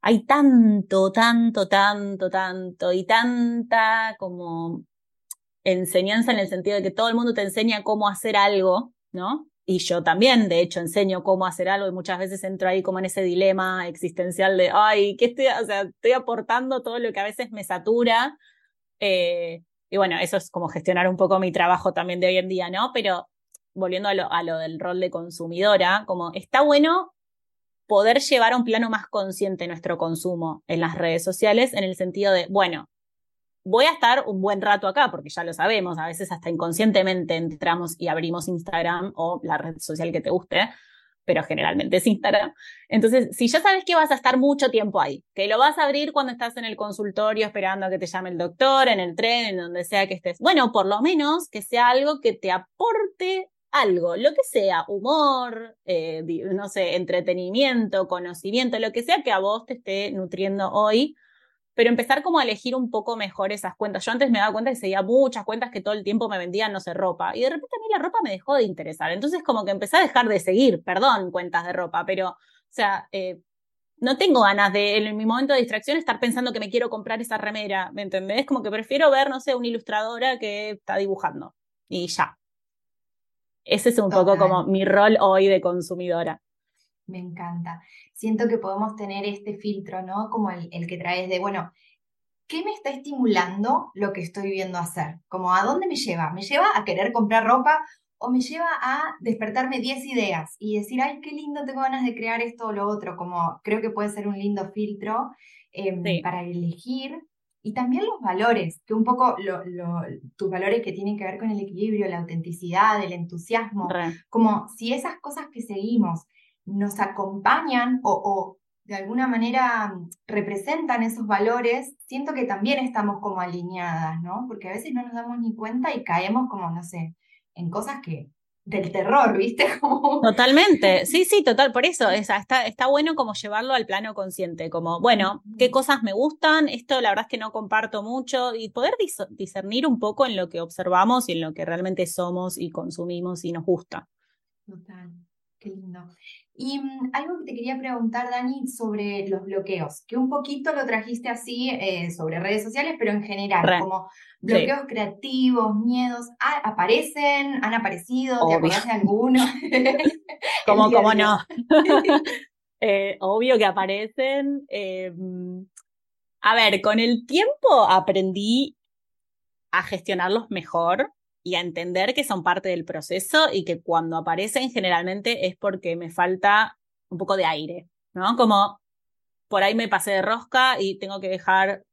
Speaker 2: hay tanto, tanto, tanto, tanto y tanta como enseñanza en el sentido de que todo el mundo te enseña cómo hacer algo, ¿no? Y yo también, de hecho, enseño cómo hacer algo y muchas veces entro ahí como en ese dilema existencial de, ay, ¿qué estoy, o sea, estoy aportando todo lo que a veces me satura? Eh, y bueno, eso es como gestionar un poco mi trabajo también de hoy en día, ¿no? Pero volviendo a lo, a lo del rol de consumidora, como está bueno poder llevar a un plano más consciente nuestro consumo en las redes sociales, en el sentido de, bueno, voy a estar un buen rato acá, porque ya lo sabemos, a veces hasta inconscientemente entramos y abrimos Instagram o la red social que te guste, pero generalmente es Instagram. Entonces, si ya sabes que vas a estar mucho tiempo ahí, que lo vas a abrir cuando estás en el consultorio esperando a que te llame el doctor, en el tren, en donde sea que estés, bueno, por lo menos que sea algo que te aporte algo, lo que sea, humor, eh, no sé, entretenimiento, conocimiento, lo que sea que a vos te esté nutriendo hoy pero empezar como a elegir un poco mejor esas cuentas. Yo antes me daba cuenta que seguía muchas cuentas que todo el tiempo me vendían, no sé, ropa. Y de repente a mí la ropa me dejó de interesar. Entonces como que empecé a dejar de seguir, perdón, cuentas de ropa, pero, o sea, eh, no tengo ganas de, en mi momento de distracción, estar pensando que me quiero comprar esa remera, ¿me entendés? Como que prefiero ver, no sé, una ilustradora que está dibujando. Y ya. Ese es un poco como mi rol hoy de consumidora.
Speaker 1: Me encanta. Siento que podemos tener este filtro, ¿no? Como el, que traes de, bueno, ¿qué me está estimulando lo que estoy viendo hacer? Como, ¿a dónde me lleva? ¿Me lleva a querer comprar ropa o me lleva a despertarme 10 ideas y decir, ay, qué lindo, tengo ganas de crear esto o lo otro? Como creo que puede ser un lindo filtro em, para elegir. Y también los valores, que un poco tus valores que tienen que ver con el equilibrio, la autenticidad, el entusiasmo, como si esas cosas que seguimos nos acompañan o, de alguna manera representan esos valores, siento que también estamos como alineadas, ¿no? Porque a veces no nos damos ni cuenta y caemos como, no sé, en cosas que del terror, ¿viste? <laughs>
Speaker 2: Totalmente, <laughs> sí, sí, total, por eso está, está bueno como llevarlo al plano consciente, como, bueno, qué cosas me gustan, esto la verdad es que no comparto mucho y poder discernir un poco en lo que observamos y en lo que realmente somos y consumimos y nos gusta.
Speaker 1: Total, qué lindo. Y mm, algo que te quería preguntar, Dani, sobre los bloqueos, que un poquito lo trajiste así eh, sobre redes sociales, pero en general, como bloqueos creativos, miedos, ¿aparecen? ¿Han aparecido? ¿Te acuerdas de alguno? <laughs> <laughs>
Speaker 2: ¿Cómo, cómo no? <laughs> Eh, obvio que aparecen. Em, a ver, con el tiempo aprendí a gestionarlos mejor y a entender que son parte del proceso y que cuando aparecen generalmente es porque me falta un poco de aire, ¿no? Como por ahí me pasé de rosca y tengo que dejar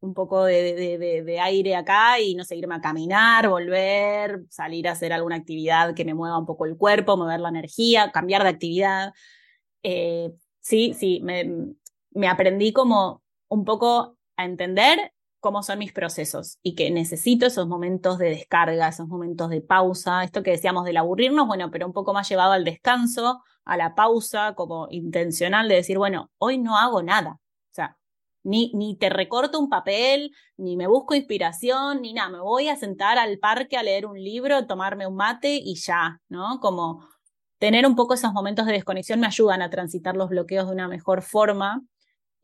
Speaker 2: un poco de, aire acá y no sé, irme a caminar, volver, salir a hacer alguna actividad que me mueva un poco el cuerpo, mover la energía, cambiar de actividad. Eh, sí, sí, me, me aprendí como un poco a entender cómo son mis procesos y que necesito esos momentos de descarga, esos momentos de pausa, esto que decíamos del aburrirnos, bueno, pero un poco más llevado al descanso, a la pausa, como intencional de decir, bueno, hoy no hago nada. O sea, ni, ni te recorto un papel, ni me busco inspiración, ni nada, me voy a sentar al parque a leer un libro, tomarme un mate y ya, ¿no? Como tener un poco esos momentos de desconexión me ayudan a transitar los bloqueos de una mejor forma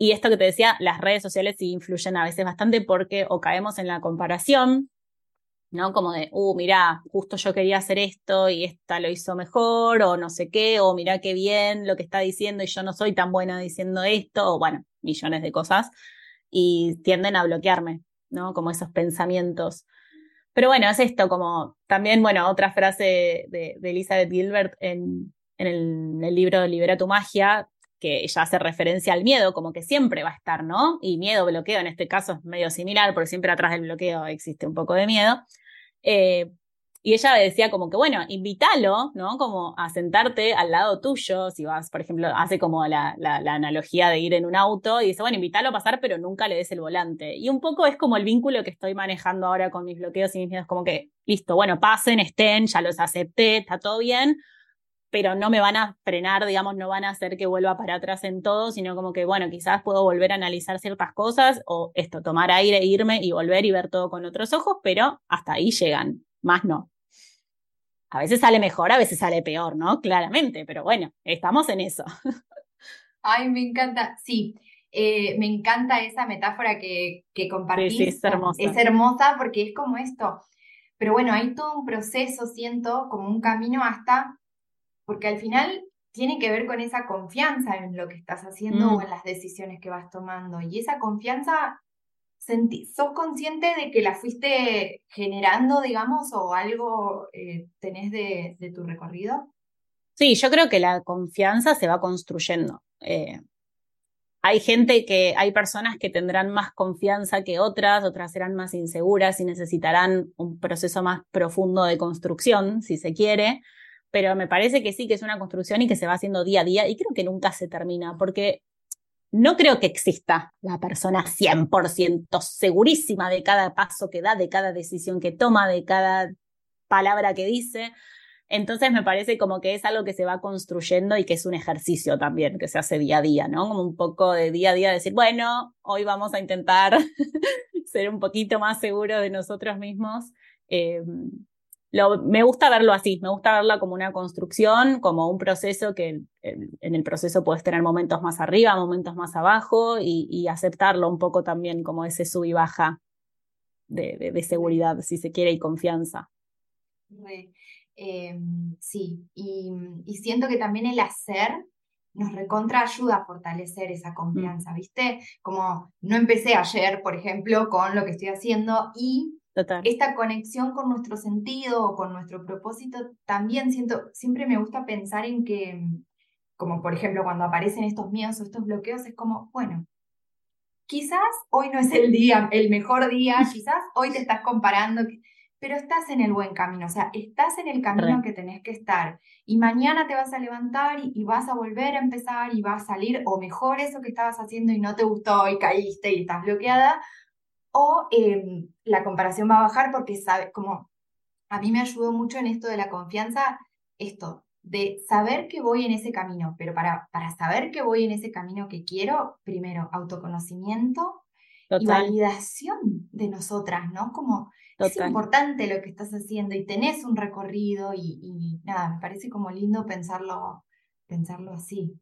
Speaker 2: y esto que te decía, las redes sociales sí influyen a veces bastante porque o caemos en la comparación, ¿no? Como de, uh, mirá, justo yo quería hacer esto y esta lo hizo mejor, o no sé qué, o mirá qué bien lo que está diciendo y yo no soy tan buena diciendo esto, o bueno, millones de cosas, y tienden a bloquearme, ¿no? Como esos pensamientos. Pero bueno, es esto, como también, bueno, otra frase de, Elizabeth Gilbert en, en el libro Libera tu magia, que ella hace referencia al miedo, como que siempre va a estar, ¿no? Y miedo, bloqueo, en este caso es medio similar, porque siempre atrás del bloqueo existe un poco de miedo. Eh, y ella decía como que, bueno, invítalo, ¿no? Como a sentarte al lado tuyo, si vas, por ejemplo, hace como la, la, analogía de ir en un auto y dice, bueno, invítalo a pasar, pero nunca le des el volante. Y un poco es como el vínculo que estoy manejando ahora con mis bloqueos y mis miedos, como que, listo, bueno, pasen, estén, ya los acepté, está todo bien, pero no me van a frenar, digamos, no van a hacer que vuelva para atrás en todo, sino como que, bueno, quizás puedo volver a analizar ciertas cosas o esto, tomar aire, irme y volver y ver todo con otros ojos, pero hasta ahí llegan, más no. A veces sale mejor, a veces sale peor, ¿no? Claramente, pero bueno, estamos en eso. <laughs>
Speaker 1: Ay, me encanta, sí. Eh, me encanta esa metáfora que, que compartís. Sí,
Speaker 2: es hermosa.
Speaker 1: Es hermosa porque es como esto. Pero bueno, hay todo un proceso, siento, como un camino hasta porque al final tiene que ver con esa confianza en lo que estás haciendo o mm. en las decisiones que vas tomando. Y esa confianza, ¿sos consciente de que la fuiste generando, digamos, o algo eh, tenés de, tu recorrido?
Speaker 2: Sí, yo creo que la confianza se va construyendo. Eh, hay gente que, hay personas que tendrán más confianza que otras, otras serán más inseguras y necesitarán un proceso más profundo de construcción, si se quiere pero me parece que sí, que es una construcción y que se va haciendo día a día y creo que nunca se termina, porque no creo que exista la persona 100% segurísima de cada paso que da, de cada decisión que toma, de cada palabra que dice. Entonces me parece como que es algo que se va construyendo y que es un ejercicio también que se hace día a día, ¿no? Como un poco de día a día decir, bueno, hoy vamos a intentar <laughs> ser un poquito más seguros de nosotros mismos. Eh, me gusta verlo así, me gusta verlo como una construcción, como un proceso que en, el proceso puedes tener momentos más arriba, momentos más abajo y, aceptarlo un poco también como ese sub y baja de, seguridad, si se quiere, y confianza.
Speaker 1: Em, sí, y, siento que también el hacer nos recontra ayuda a fortalecer esa confianza, mm. ¿viste? Como no empecé ayer, por ejemplo, con lo que estoy haciendo y esta conexión con nuestro sentido o con nuestro propósito, también siento, siempre me gusta pensar en que, como por ejemplo cuando aparecen estos miedos o estos bloqueos, es como, bueno, quizás hoy no es el día, el mejor día, <laughs> quizás hoy te estás comparando, pero estás en el buen camino, o sea, estás en el camino que tenés que estar. Y mañana te vas a levantar y, y, vas a volver a empezar y va a salir o mejor eso que estabas haciendo y no te gustó y caíste y estás bloqueada, o em, la comparación va a bajar porque sabe, como a mí me ayudó mucho en esto de la confianza, esto, de saber que voy en ese camino, pero para, para saber que voy en ese camino que quiero, primero, autoconocimiento y validación de nosotras, ¿no? Como es importante lo que estás haciendo y tenés un recorrido y, y, nada, me parece como lindo pensarlo, pensarlo así.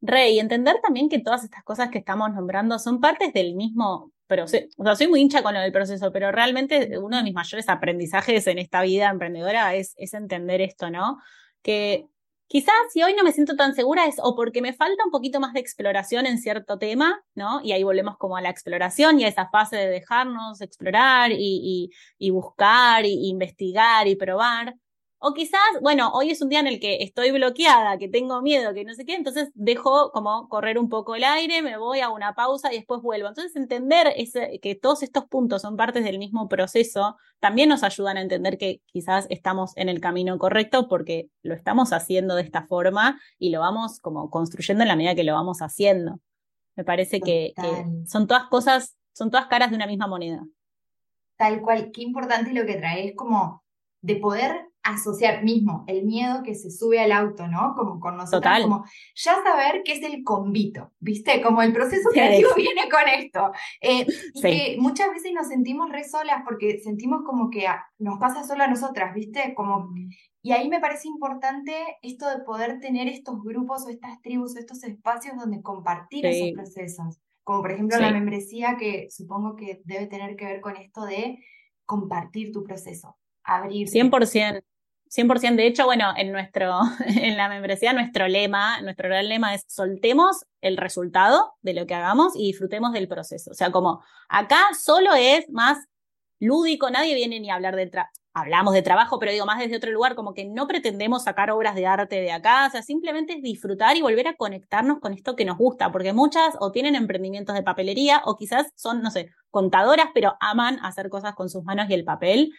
Speaker 2: Rey, entender también que todas estas cosas que estamos nombrando son partes del mismo pero o sea, soy muy hincha con lo del proceso, pero realmente uno de mis mayores aprendizajes en esta vida emprendedora es, es entender esto, ¿no? Que quizás si hoy no me siento tan segura es o porque me falta un poquito más de exploración en cierto tema, ¿no? Y ahí volvemos como a la exploración y a esa fase de dejarnos explorar y, y, y buscar y investigar y probar O quizás, bueno, hoy es un día en el que estoy bloqueada, que tengo miedo, que no sé qué, entonces dejo como correr un poco el aire, me voy a una pausa y después vuelvo. Entonces entender ese, que todos estos puntos son partes del mismo proceso también nos ayudan a entender que quizás estamos en el camino correcto porque lo estamos haciendo de esta forma y lo vamos como construyendo en la medida que lo vamos haciendo. Me parece que, que son todas cosas, son todas caras de una misma moneda.
Speaker 1: Tal cual, qué importante lo que trae, es como de poder asociar mismo el miedo que se sube al auto, ¿no? Como con nosotros, como ya saber qué es el convito, ¿viste? Como el proceso creativo viene con esto. Eh, y que muchas veces nos sentimos re solas porque sentimos como que nos pasa solo a nosotras, ¿viste? Como, y ahí me parece importante esto de poder tener estos grupos o estas tribus o estos espacios donde compartir esos procesos. Como por ejemplo la membresía que supongo que debe tener que ver con esto de compartir tu proceso, abrir.
Speaker 2: 100%. 100%. De hecho, bueno, en, nuestro, <laughs> en la membresía nuestro lema, nuestro gran lema es soltemos el resultado de lo que hagamos y disfrutemos del proceso. O sea, como acá solo es más lúdico, nadie viene ni a hablar de trabajo. Hablamos de trabajo, pero digo más desde otro lugar, como que no pretendemos sacar obras de arte de acá, o sea, simplemente es disfrutar y volver a conectarnos con esto que nos gusta, porque muchas o tienen emprendimientos de papelería o quizás son, no sé, contadoras, pero aman hacer cosas con sus manos y el papel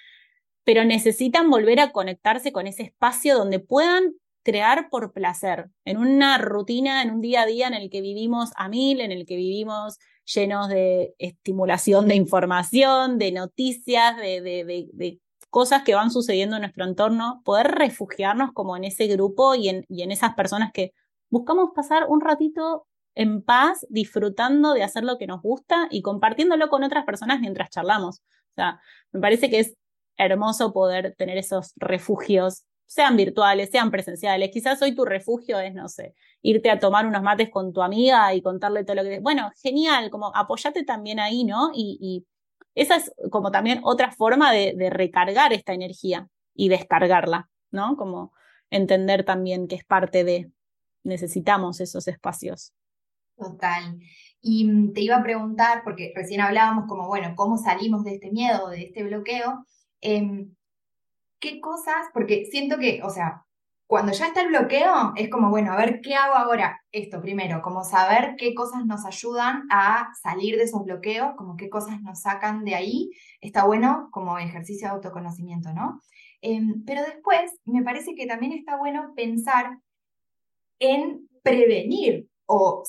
Speaker 2: pero necesitan volver a conectarse con ese espacio donde puedan crear por placer, en una rutina, en un día a día en el que vivimos a mil, en el que vivimos llenos de estimulación de información, de noticias, de, cosas que van sucediendo en nuestro entorno, poder refugiarnos como en ese grupo y en, y en esas personas que buscamos pasar un ratito en paz, disfrutando de hacer lo que nos gusta y compartiéndolo con otras personas mientras charlamos. O sea, me parece que es hermoso poder tener esos refugios, sean virtuales, sean presenciales. Quizás hoy tu refugio es, no sé, irte a tomar unos mates con tu amiga y contarle todo lo que... Bueno, genial, como apoyate también ahí, ¿no? Y, esa es como también otra forma de, de, recargar esta energía y descargarla, ¿no? Como entender también que es parte de, necesitamos esos espacios.
Speaker 1: Total. Y te iba a preguntar, porque recién hablábamos como, bueno, ¿cómo salimos de este miedo, de este bloqueo? Em, ¿qué cosas? Porque siento que, o sea, cuando ya está el bloqueo, es como, bueno, a ver, ¿qué hago ahora? Esto primero, como saber qué cosas nos ayudan a salir de esos bloqueos, como qué cosas nos sacan de ahí, está bueno como ejercicio de autoconocimiento, ¿no? Em, pero después, me parece que también está bueno pensar en prevenir o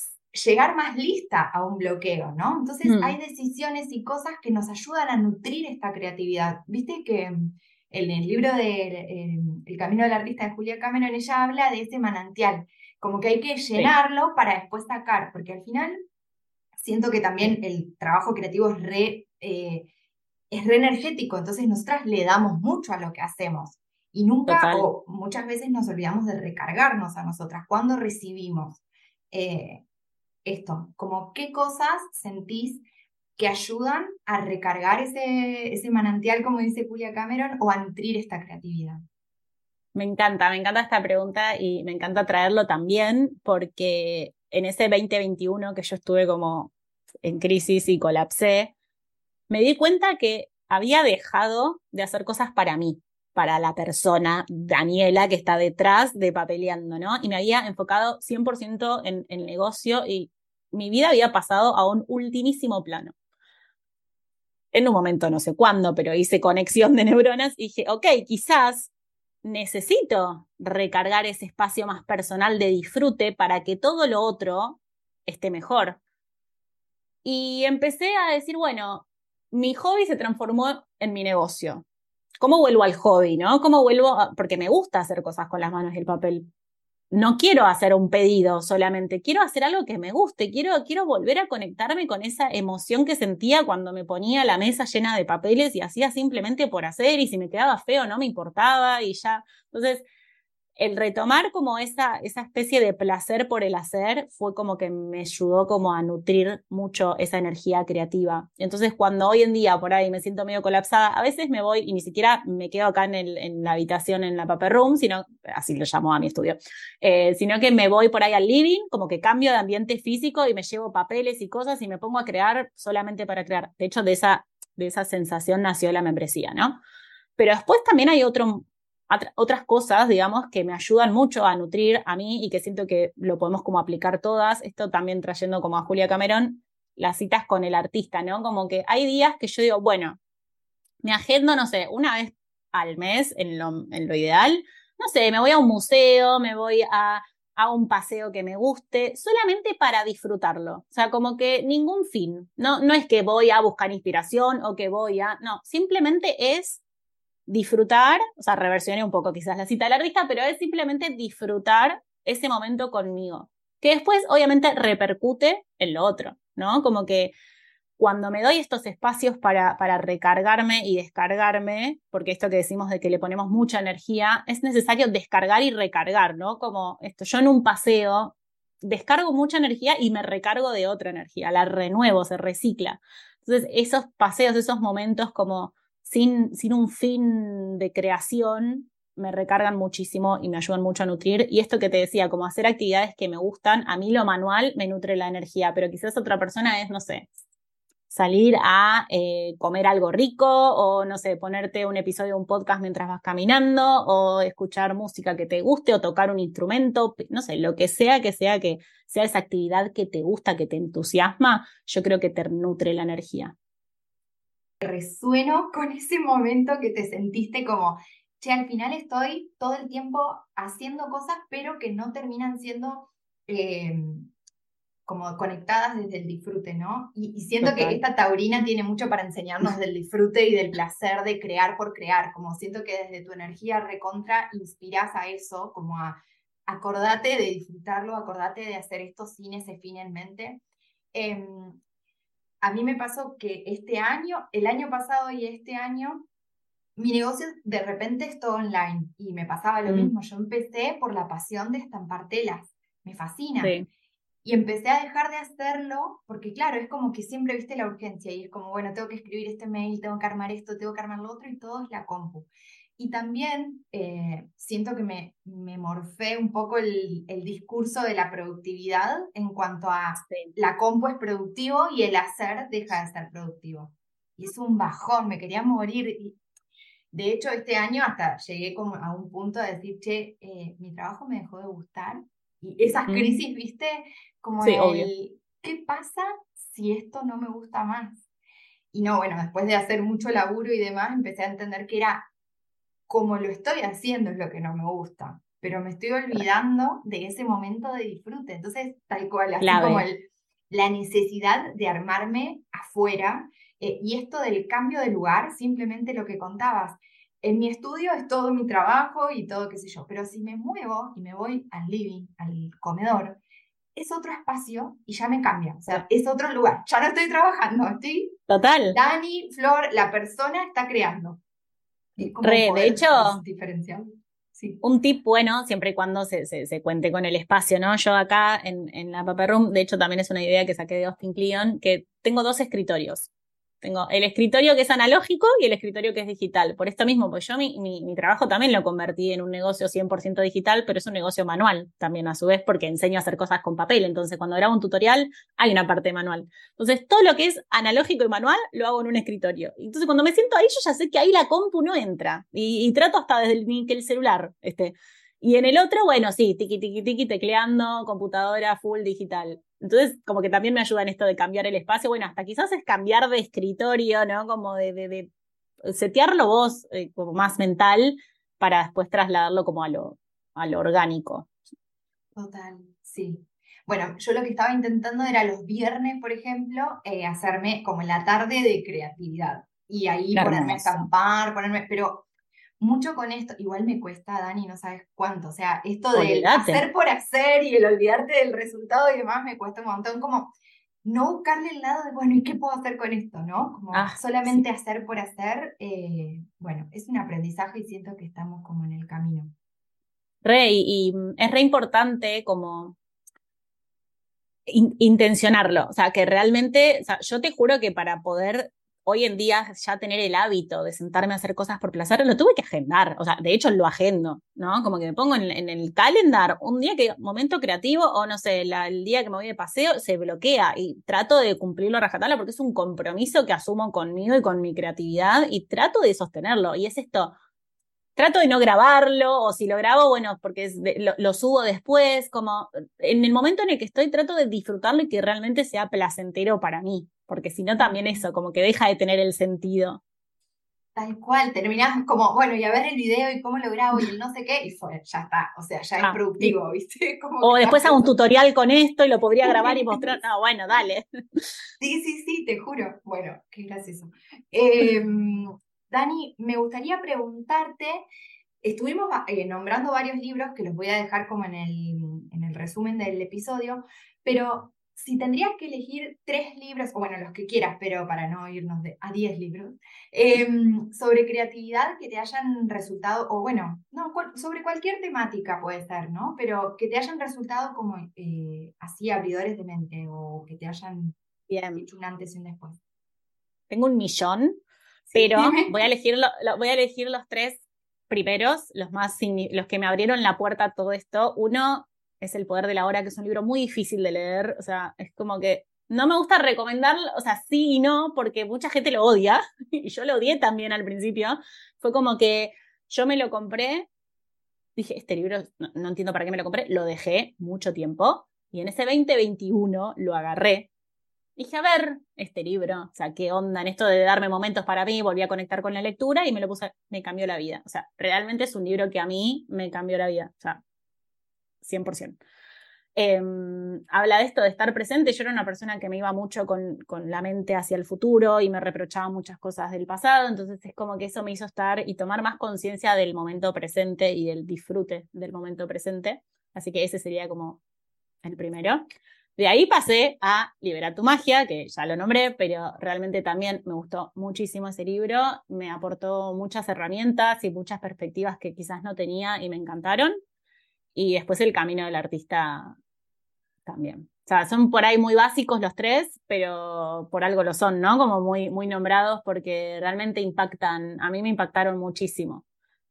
Speaker 1: llegar más lista a un bloqueo, ¿no? Entonces mm. hay decisiones y cosas que nos ayudan a nutrir esta creatividad. Viste que mm, en el libro de El Camino del Artista de Julia Cameron, ella habla de ese manantial, como que hay que llenarlo para después sacar, porque al final siento que también el trabajo creativo es re, eh, es re energético, entonces nosotras le damos mucho a lo que hacemos. Y nunca o muchas veces nos olvidamos de recargarnos a nosotras cuando recibimos. Eh, esto, como qué cosas sentís que ayudan a recargar ese, ese manantial, como dice Julia Cameron, o a nutrir esta creatividad.
Speaker 2: Me encanta, me encanta esta pregunta y me encanta traerlo también porque en ese 2021 que yo estuve como en crisis y colapsé, me di cuenta que había dejado de hacer cosas para mí, para la persona, Daniela, que está detrás de papeleando, ¿no? Y me había enfocado 100% en el negocio y mi vida había pasado a un ultimísimo plano. En un momento, no sé cuándo, pero hice conexión de neuronas y dije, ok, quizás necesito recargar ese espacio más personal de disfrute para que todo lo otro esté mejor. Y empecé a decir, bueno, mi hobby se transformó en mi negocio. ¿Cómo vuelvo al hobby, no? ¿Cómo vuelvo? Porque me gusta hacer cosas con las manos y el papel no quiero hacer un pedido solamente, quiero hacer algo que me guste, quiero, quiero volver a conectarme con esa emoción que sentía cuando me ponía la mesa llena de papeles y hacía simplemente por hacer y si me quedaba feo no me importaba y ya. Entonces, el retomar como esa, esa especie de placer por el hacer fue como que me ayudó como a nutrir mucho esa energía creativa. Entonces cuando hoy en día por ahí me siento medio colapsada, a veces me voy y ni siquiera me quedo acá en, el, en la habitación, en la paper room, sino, así lo llamo a mi estudio, eh, sino que me voy por ahí al living, como que cambio de ambiente físico y me llevo papeles y cosas y me pongo a crear solamente para crear. De hecho, de esa, de esa sensación nació la membresía, ¿no? Pero después también hay otro otras cosas, digamos, que me ayudan mucho a nutrir a mí y que siento que lo podemos como aplicar todas. Esto también trayendo como a Julia Cameron, las citas con el artista, ¿no? Como que hay días que yo digo, bueno, me agendo, no sé, una vez al mes en lo, en lo ideal, no sé, me voy a un museo, me voy a, a un paseo que me guste, solamente para disfrutarlo. O sea, como que ningún fin. No, no es que voy a buscar inspiración o que voy a. No, simplemente es disfrutar, o sea, reversioné un poco quizás la cita del artista, pero es simplemente disfrutar ese momento conmigo, que después obviamente repercute en lo otro, ¿no? Como que cuando me doy estos espacios para, para recargarme y descargarme, porque esto que decimos de que le ponemos mucha energía, es necesario descargar y recargar, ¿no? Como esto, yo en un paseo descargo mucha energía y me recargo de otra energía, la renuevo, se recicla. Entonces, esos paseos, esos momentos como sin, sin un fin de creación, me recargan muchísimo y me ayudan mucho a nutrir. Y esto que te decía, como hacer actividades que me gustan, a mí lo manual me nutre la energía, pero quizás otra persona es, no sé, salir a eh, comer algo rico o, no sé, ponerte un episodio de un podcast mientras vas caminando o escuchar música que te guste o tocar un instrumento, no sé, lo que sea que sea que sea esa actividad que te gusta, que te entusiasma, yo creo que te nutre la energía
Speaker 1: resueno con ese momento que te sentiste como, che, al final estoy todo el tiempo haciendo cosas, pero que no terminan siendo em, como conectadas desde el disfrute, ¿no? Y, siento que esta taurina tiene mucho para enseñarnos del disfrute y del placer de crear por crear, como siento que desde tu energía recontra inspiras a eso, como a acordate de disfrutarlo, acordate de hacer esto sin ese fin en mente. Em, a mí me pasó que este año, el año pasado y este año, mi negocio de repente es todo online y me pasaba lo mm. mismo. Yo empecé por la pasión de estampar telas, me fascina. Y empecé a dejar de hacerlo porque, claro, es como que siempre viste la urgencia y es como, bueno, tengo que escribir este mail, tengo que armar esto, tengo que armar lo otro y todo es la compu. Y también eh, siento que me, me morfé un poco el, el, discurso de la productividad en cuanto a la compu es productivo y el hacer deja de ser productivo. Y es un bajón, me quería morir. De hecho, este año hasta llegué como a un punto de decir, che, eh, mi trabajo me dejó de gustar. Y esas crisis, viste, como el, ¿qué pasa si esto no me gusta más? Y no, bueno, después de hacer mucho laburo y demás, empecé a entender que era como lo estoy haciendo es lo que no me gusta, pero me estoy olvidando de ese momento de disfrute. Entonces, tal cual, así como la necesidad de armarme afuera eh, y esto del cambio de lugar, simplemente lo que contabas. En mi estudio es todo mi trabajo y todo, qué sé yo, pero si me muevo y me voy al living, al comedor, es otro espacio y ya me cambia, o sea, es otro lugar, ya no estoy trabajando, estoy...
Speaker 2: Total.
Speaker 1: Dani, Flor, la persona está creando.
Speaker 2: Re, de hecho, un tip bueno, siempre y cuando se, se, cuente con el espacio, ¿no? Yo acá en, en la Paper Room, de hecho también es una idea que saqué de Austin Kleon, que tengo dos escritorios. Tengo el escritorio que es analógico y el escritorio que es digital. Por esto mismo, pues yo mi, mi, trabajo también lo convertí en un negocio 100% digital, pero es un negocio manual también a su vez porque enseño a hacer cosas con papel. Entonces, cuando grabo un tutorial, hay una parte manual. Entonces, todo lo que es analógico y manual lo hago en un escritorio. Entonces, cuando me siento ahí, yo ya sé que ahí la compu no entra. Y, trato hasta desde el, el celular, este. Y en el otro, bueno, sí, tiki, tiki, tiki, tecleando, computadora full digital. Entonces, como que también me ayuda en esto de cambiar el espacio. Bueno, hasta quizás es cambiar de escritorio, ¿no? Como de, de, de setearlo vos eh, como más mental para después trasladarlo como a lo, a lo orgánico.
Speaker 1: Total, sí. Bueno, yo lo que estaba intentando era los viernes, por ejemplo, eh, hacerme como en la tarde de creatividad. Y ahí ponerme a estampar, ponerme, pero mucho con esto, igual me cuesta, Dani, no sabes cuánto, o sea, esto de hacer por hacer y el olvidarte del resultado y demás me cuesta un montón, como no buscarle el lado de, bueno, ¿y qué puedo hacer con esto? ¿No? Como ah, solamente hacer por hacer, eh, bueno, es un aprendizaje y siento que estamos como en el camino.
Speaker 2: Re, y, es re importante como intencionarlo, o sea, que realmente, o sea, yo te juro que para poder hoy en día ya tener el hábito de sentarme a hacer cosas por placer, lo tuve que agendar. O sea, de hecho lo agendo, ¿no? Como que me pongo en, el calendar un día que, momento creativo, o no sé, el día que me voy de paseo, se bloquea y trato de cumplirlo a rajatabla porque es un compromiso que asumo conmigo y con mi creatividad y trato de sostenerlo. Y es esto, trato de no grabarlo, o si lo grabo, bueno, porque lo, subo después, como en el momento en el que estoy trato de disfrutarlo y que realmente sea placentero para mí, porque si no también eso, como que deja de tener el sentido.
Speaker 1: Tal cual, terminás como, bueno, y a ver el video y cómo lo grabo y el no sé qué, y fue, ya está, o sea, ya es ah, productivo, ¿viste? <laughs>
Speaker 2: o después hago un tutorial con esto y lo podría grabar y mostrar, no, <laughs> bueno, dale.
Speaker 1: Sí, sí, sí, te juro. Bueno, qué gracioso. Eh, Dani, me gustaría preguntarte, estuvimos eh, nombrando varios libros que los voy a dejar como en el, en el resumen del episodio, pero si tendrías que elegir tres libros, o bueno, los que quieras, pero para no irnos de, a diez libros, em, sobre creatividad que te hayan resultado, o bueno, no, sobre cualquier temática puede ser, ¿no? Pero que te hayan resultado como eh, así abridores de mente o que te hayan hecho un antes y un después.
Speaker 2: Tengo un millón, pero <laughs> voy a, elegir voy a elegir los tres primeros, los, más, los que me abrieron la puerta a todo esto. Uno es El Poder de la Hora, que es un libro muy difícil de leer. O sea, es como que no me gusta recomendarlo, o sea, sí y no, porque mucha gente lo odia, <laughs> y yo lo odié también al principio. Fue como que yo me lo compré, dije, este libro, no, entiendo para qué me lo compré, lo dejé mucho tiempo, y en ese 2021 lo agarré. Dije, a ver, este libro, o sea, qué onda en esto de darme momentos para mí, volví a conectar con la lectura y me lo puse, me cambió la vida. O sea, realmente es un libro que a mí me cambió la vida. O sea, 100%. Em, habla de esto de estar presente. Yo era una persona que me iba mucho con, con, la mente hacia el futuro y me reprochaba muchas cosas del pasado, entonces es como que eso me hizo estar y tomar más conciencia del momento presente y del disfrute del momento presente. Así que ese sería como el primero. De ahí pasé a Liberar tu magia, que ya lo nombré, pero realmente también me gustó muchísimo ese libro, me aportó muchas herramientas y muchas perspectivas que quizás no tenía y me encantaron. Y después el camino del artista también. O sea, son por ahí muy básicos los tres, pero por algo lo son, ¿no? Como muy, muy nombrados porque realmente impactan, a mí me impactaron muchísimo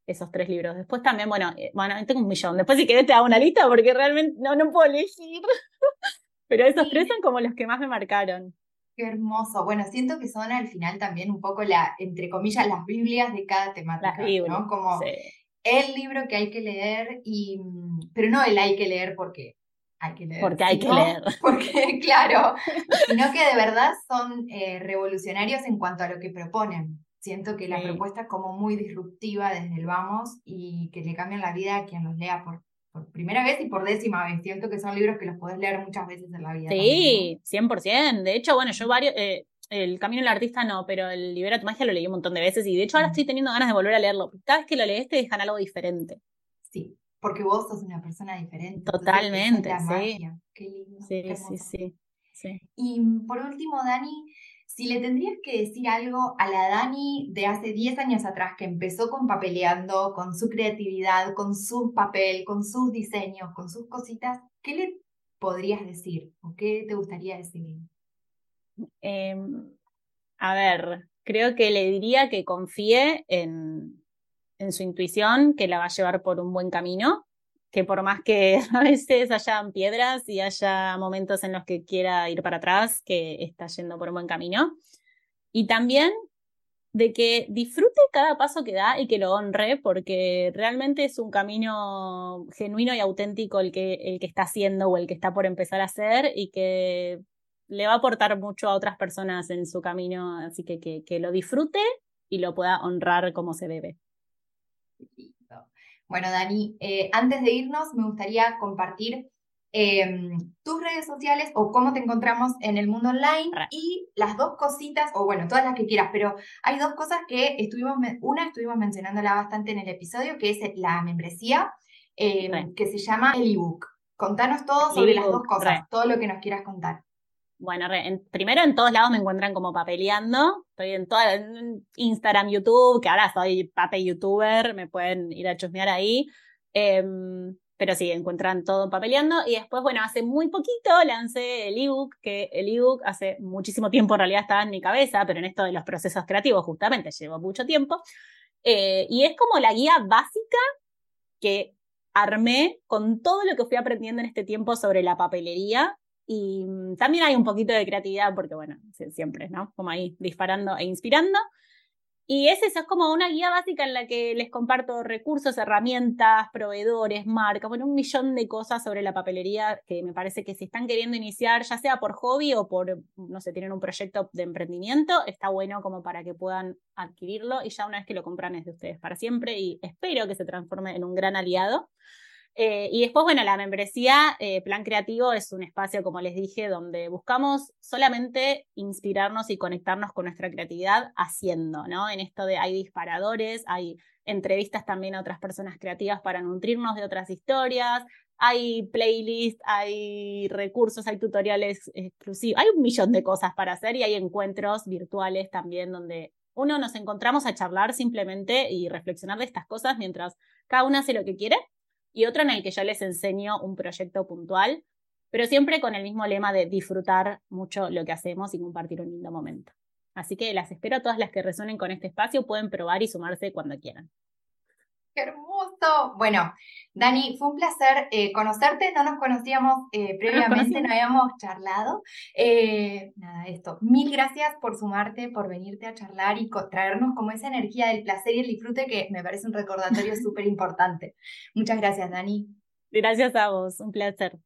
Speaker 2: esos tres libros. Después también, bueno, eh, bueno, tengo un millón. Después si querés te hago una lista porque realmente no, no puedo elegir. <laughs> pero esos tres son como los que más me marcaron.
Speaker 1: Qué hermoso. Bueno, siento que son al final también un poco la, entre comillas, las Biblias de cada temática, ¿no? Como el libro que hay que leer, y, pero no el hay que leer porque hay que leer.
Speaker 2: Porque hay que leer. <laughs>
Speaker 1: Porque, claro, <laughs> sino que de verdad son eh, revolucionarios en cuanto a lo que proponen. Siento que la propuesta es como muy disruptiva desde el vamos y que le cambian la vida a quien los lea por, por primera vez y por décima vez. Siento que son libros que los podés leer muchas veces en la vida.
Speaker 2: Sí, 100%. De hecho, bueno, yo varios, eh, el Camino del Artista no, pero el Libera tu Magia lo leí un montón de veces y de hecho ahora estoy teniendo ganas de volver a leerlo. Cada vez que lo lees te dejan algo diferente.
Speaker 1: Sí, porque vos sos una persona diferente.
Speaker 2: Totalmente, sí.
Speaker 1: Qué lindo.
Speaker 2: Sí, sí, sí, sí.
Speaker 1: Y por último, Dani, si le tendrías que decir algo a la Dani de hace 10 años atrás que empezó con papeleando, con su creatividad, con su papel, con sus diseños, con sus cositas, ¿qué le podrías decir o qué te gustaría decirle?
Speaker 2: Em, a ver, creo que le diría que confíe en, su intuición, que la va a llevar por un buen camino, que por más que <laughs> a veces hayan piedras y haya momentos en los que quiera ir para atrás, que está yendo por un buen camino. Y también de que disfrute cada paso que da y que lo honre, porque realmente es un camino genuino y auténtico el que, el que está haciendo o el que está por empezar a hacer y que le va a aportar mucho a otras personas en su camino, así que que, lo disfrute y lo pueda honrar como se debe.
Speaker 1: Bueno, Dani, eh, antes de irnos, me gustaría compartir em, tus redes sociales o cómo te encontramos en el mundo online y las dos cositas, o bueno, todas las que quieras, pero hay dos cosas que estuvimos, una estuvimos mencionándola bastante en el episodio, que es la membresía, em, que se llama el ebook. Contanos todo sobre las dos cosas, todo lo que nos quieras contar.
Speaker 2: Bueno, primero en todos lados me encuentran como papeleando. Estoy en todo Instagram, YouTube, que ahora soy pape youtuber, me pueden ir a chusmear ahí. Em, pero sí, encuentran todo papeleando. Y después, bueno, hace muy poquito lancé el ebook, que el ebook hace muchísimo tiempo en realidad estaba en mi cabeza, pero en esto de los procesos creativos justamente llevo mucho tiempo. Eh, y es como la guía básica que armé con todo lo que fui aprendiendo en este tiempo sobre la papelería y mm, también hay un poquito de creatividad porque, bueno, siempre, ¿no? Como ahí disparando e inspirando. Y es eso, es como una guía básica en la que les comparto recursos, herramientas, proveedores, marcas, bueno, un millón de cosas sobre la papelería que me parece que si están queriendo iniciar, ya sea por hobby o por, no sé, tienen un proyecto de emprendimiento, está bueno como para que puedan adquirirlo y ya una vez que lo compran es de ustedes para siempre y espero que se transforme en un gran aliado. Eh, y después, bueno, la membresía eh, Plan Creativo es un espacio, como les dije, donde buscamos solamente inspirarnos y conectarnos con nuestra creatividad haciendo, ¿no? En esto de hay disparadores, hay entrevistas también a otras personas creativas para nutrirnos de otras historias, hay playlists, hay recursos, hay tutoriales exclusivos, hay un millón de cosas para hacer y hay encuentros virtuales también donde uno nos encontramos a charlar simplemente y reflexionar de estas cosas mientras cada una hace lo que quiere y otro en el que yo les enseño un proyecto puntual, pero siempre con el mismo lema de disfrutar mucho lo que hacemos y compartir un lindo momento. Así que las espero a todas las que resuenen con este espacio, pueden probar y sumarse cuando quieran.
Speaker 1: ¡Qué hermoso! Bueno, Dani, fue un placer eh, conocerte, no nos conocíamos eh, previamente, no, habíamos charlado. Eh, nada, esto, mil gracias por sumarte, por venirte a charlar y traernos como esa energía del placer y el disfrute que me parece un recordatorio <laughs> súper importante. Muchas gracias, Dani.
Speaker 2: Gracias a vos, un placer.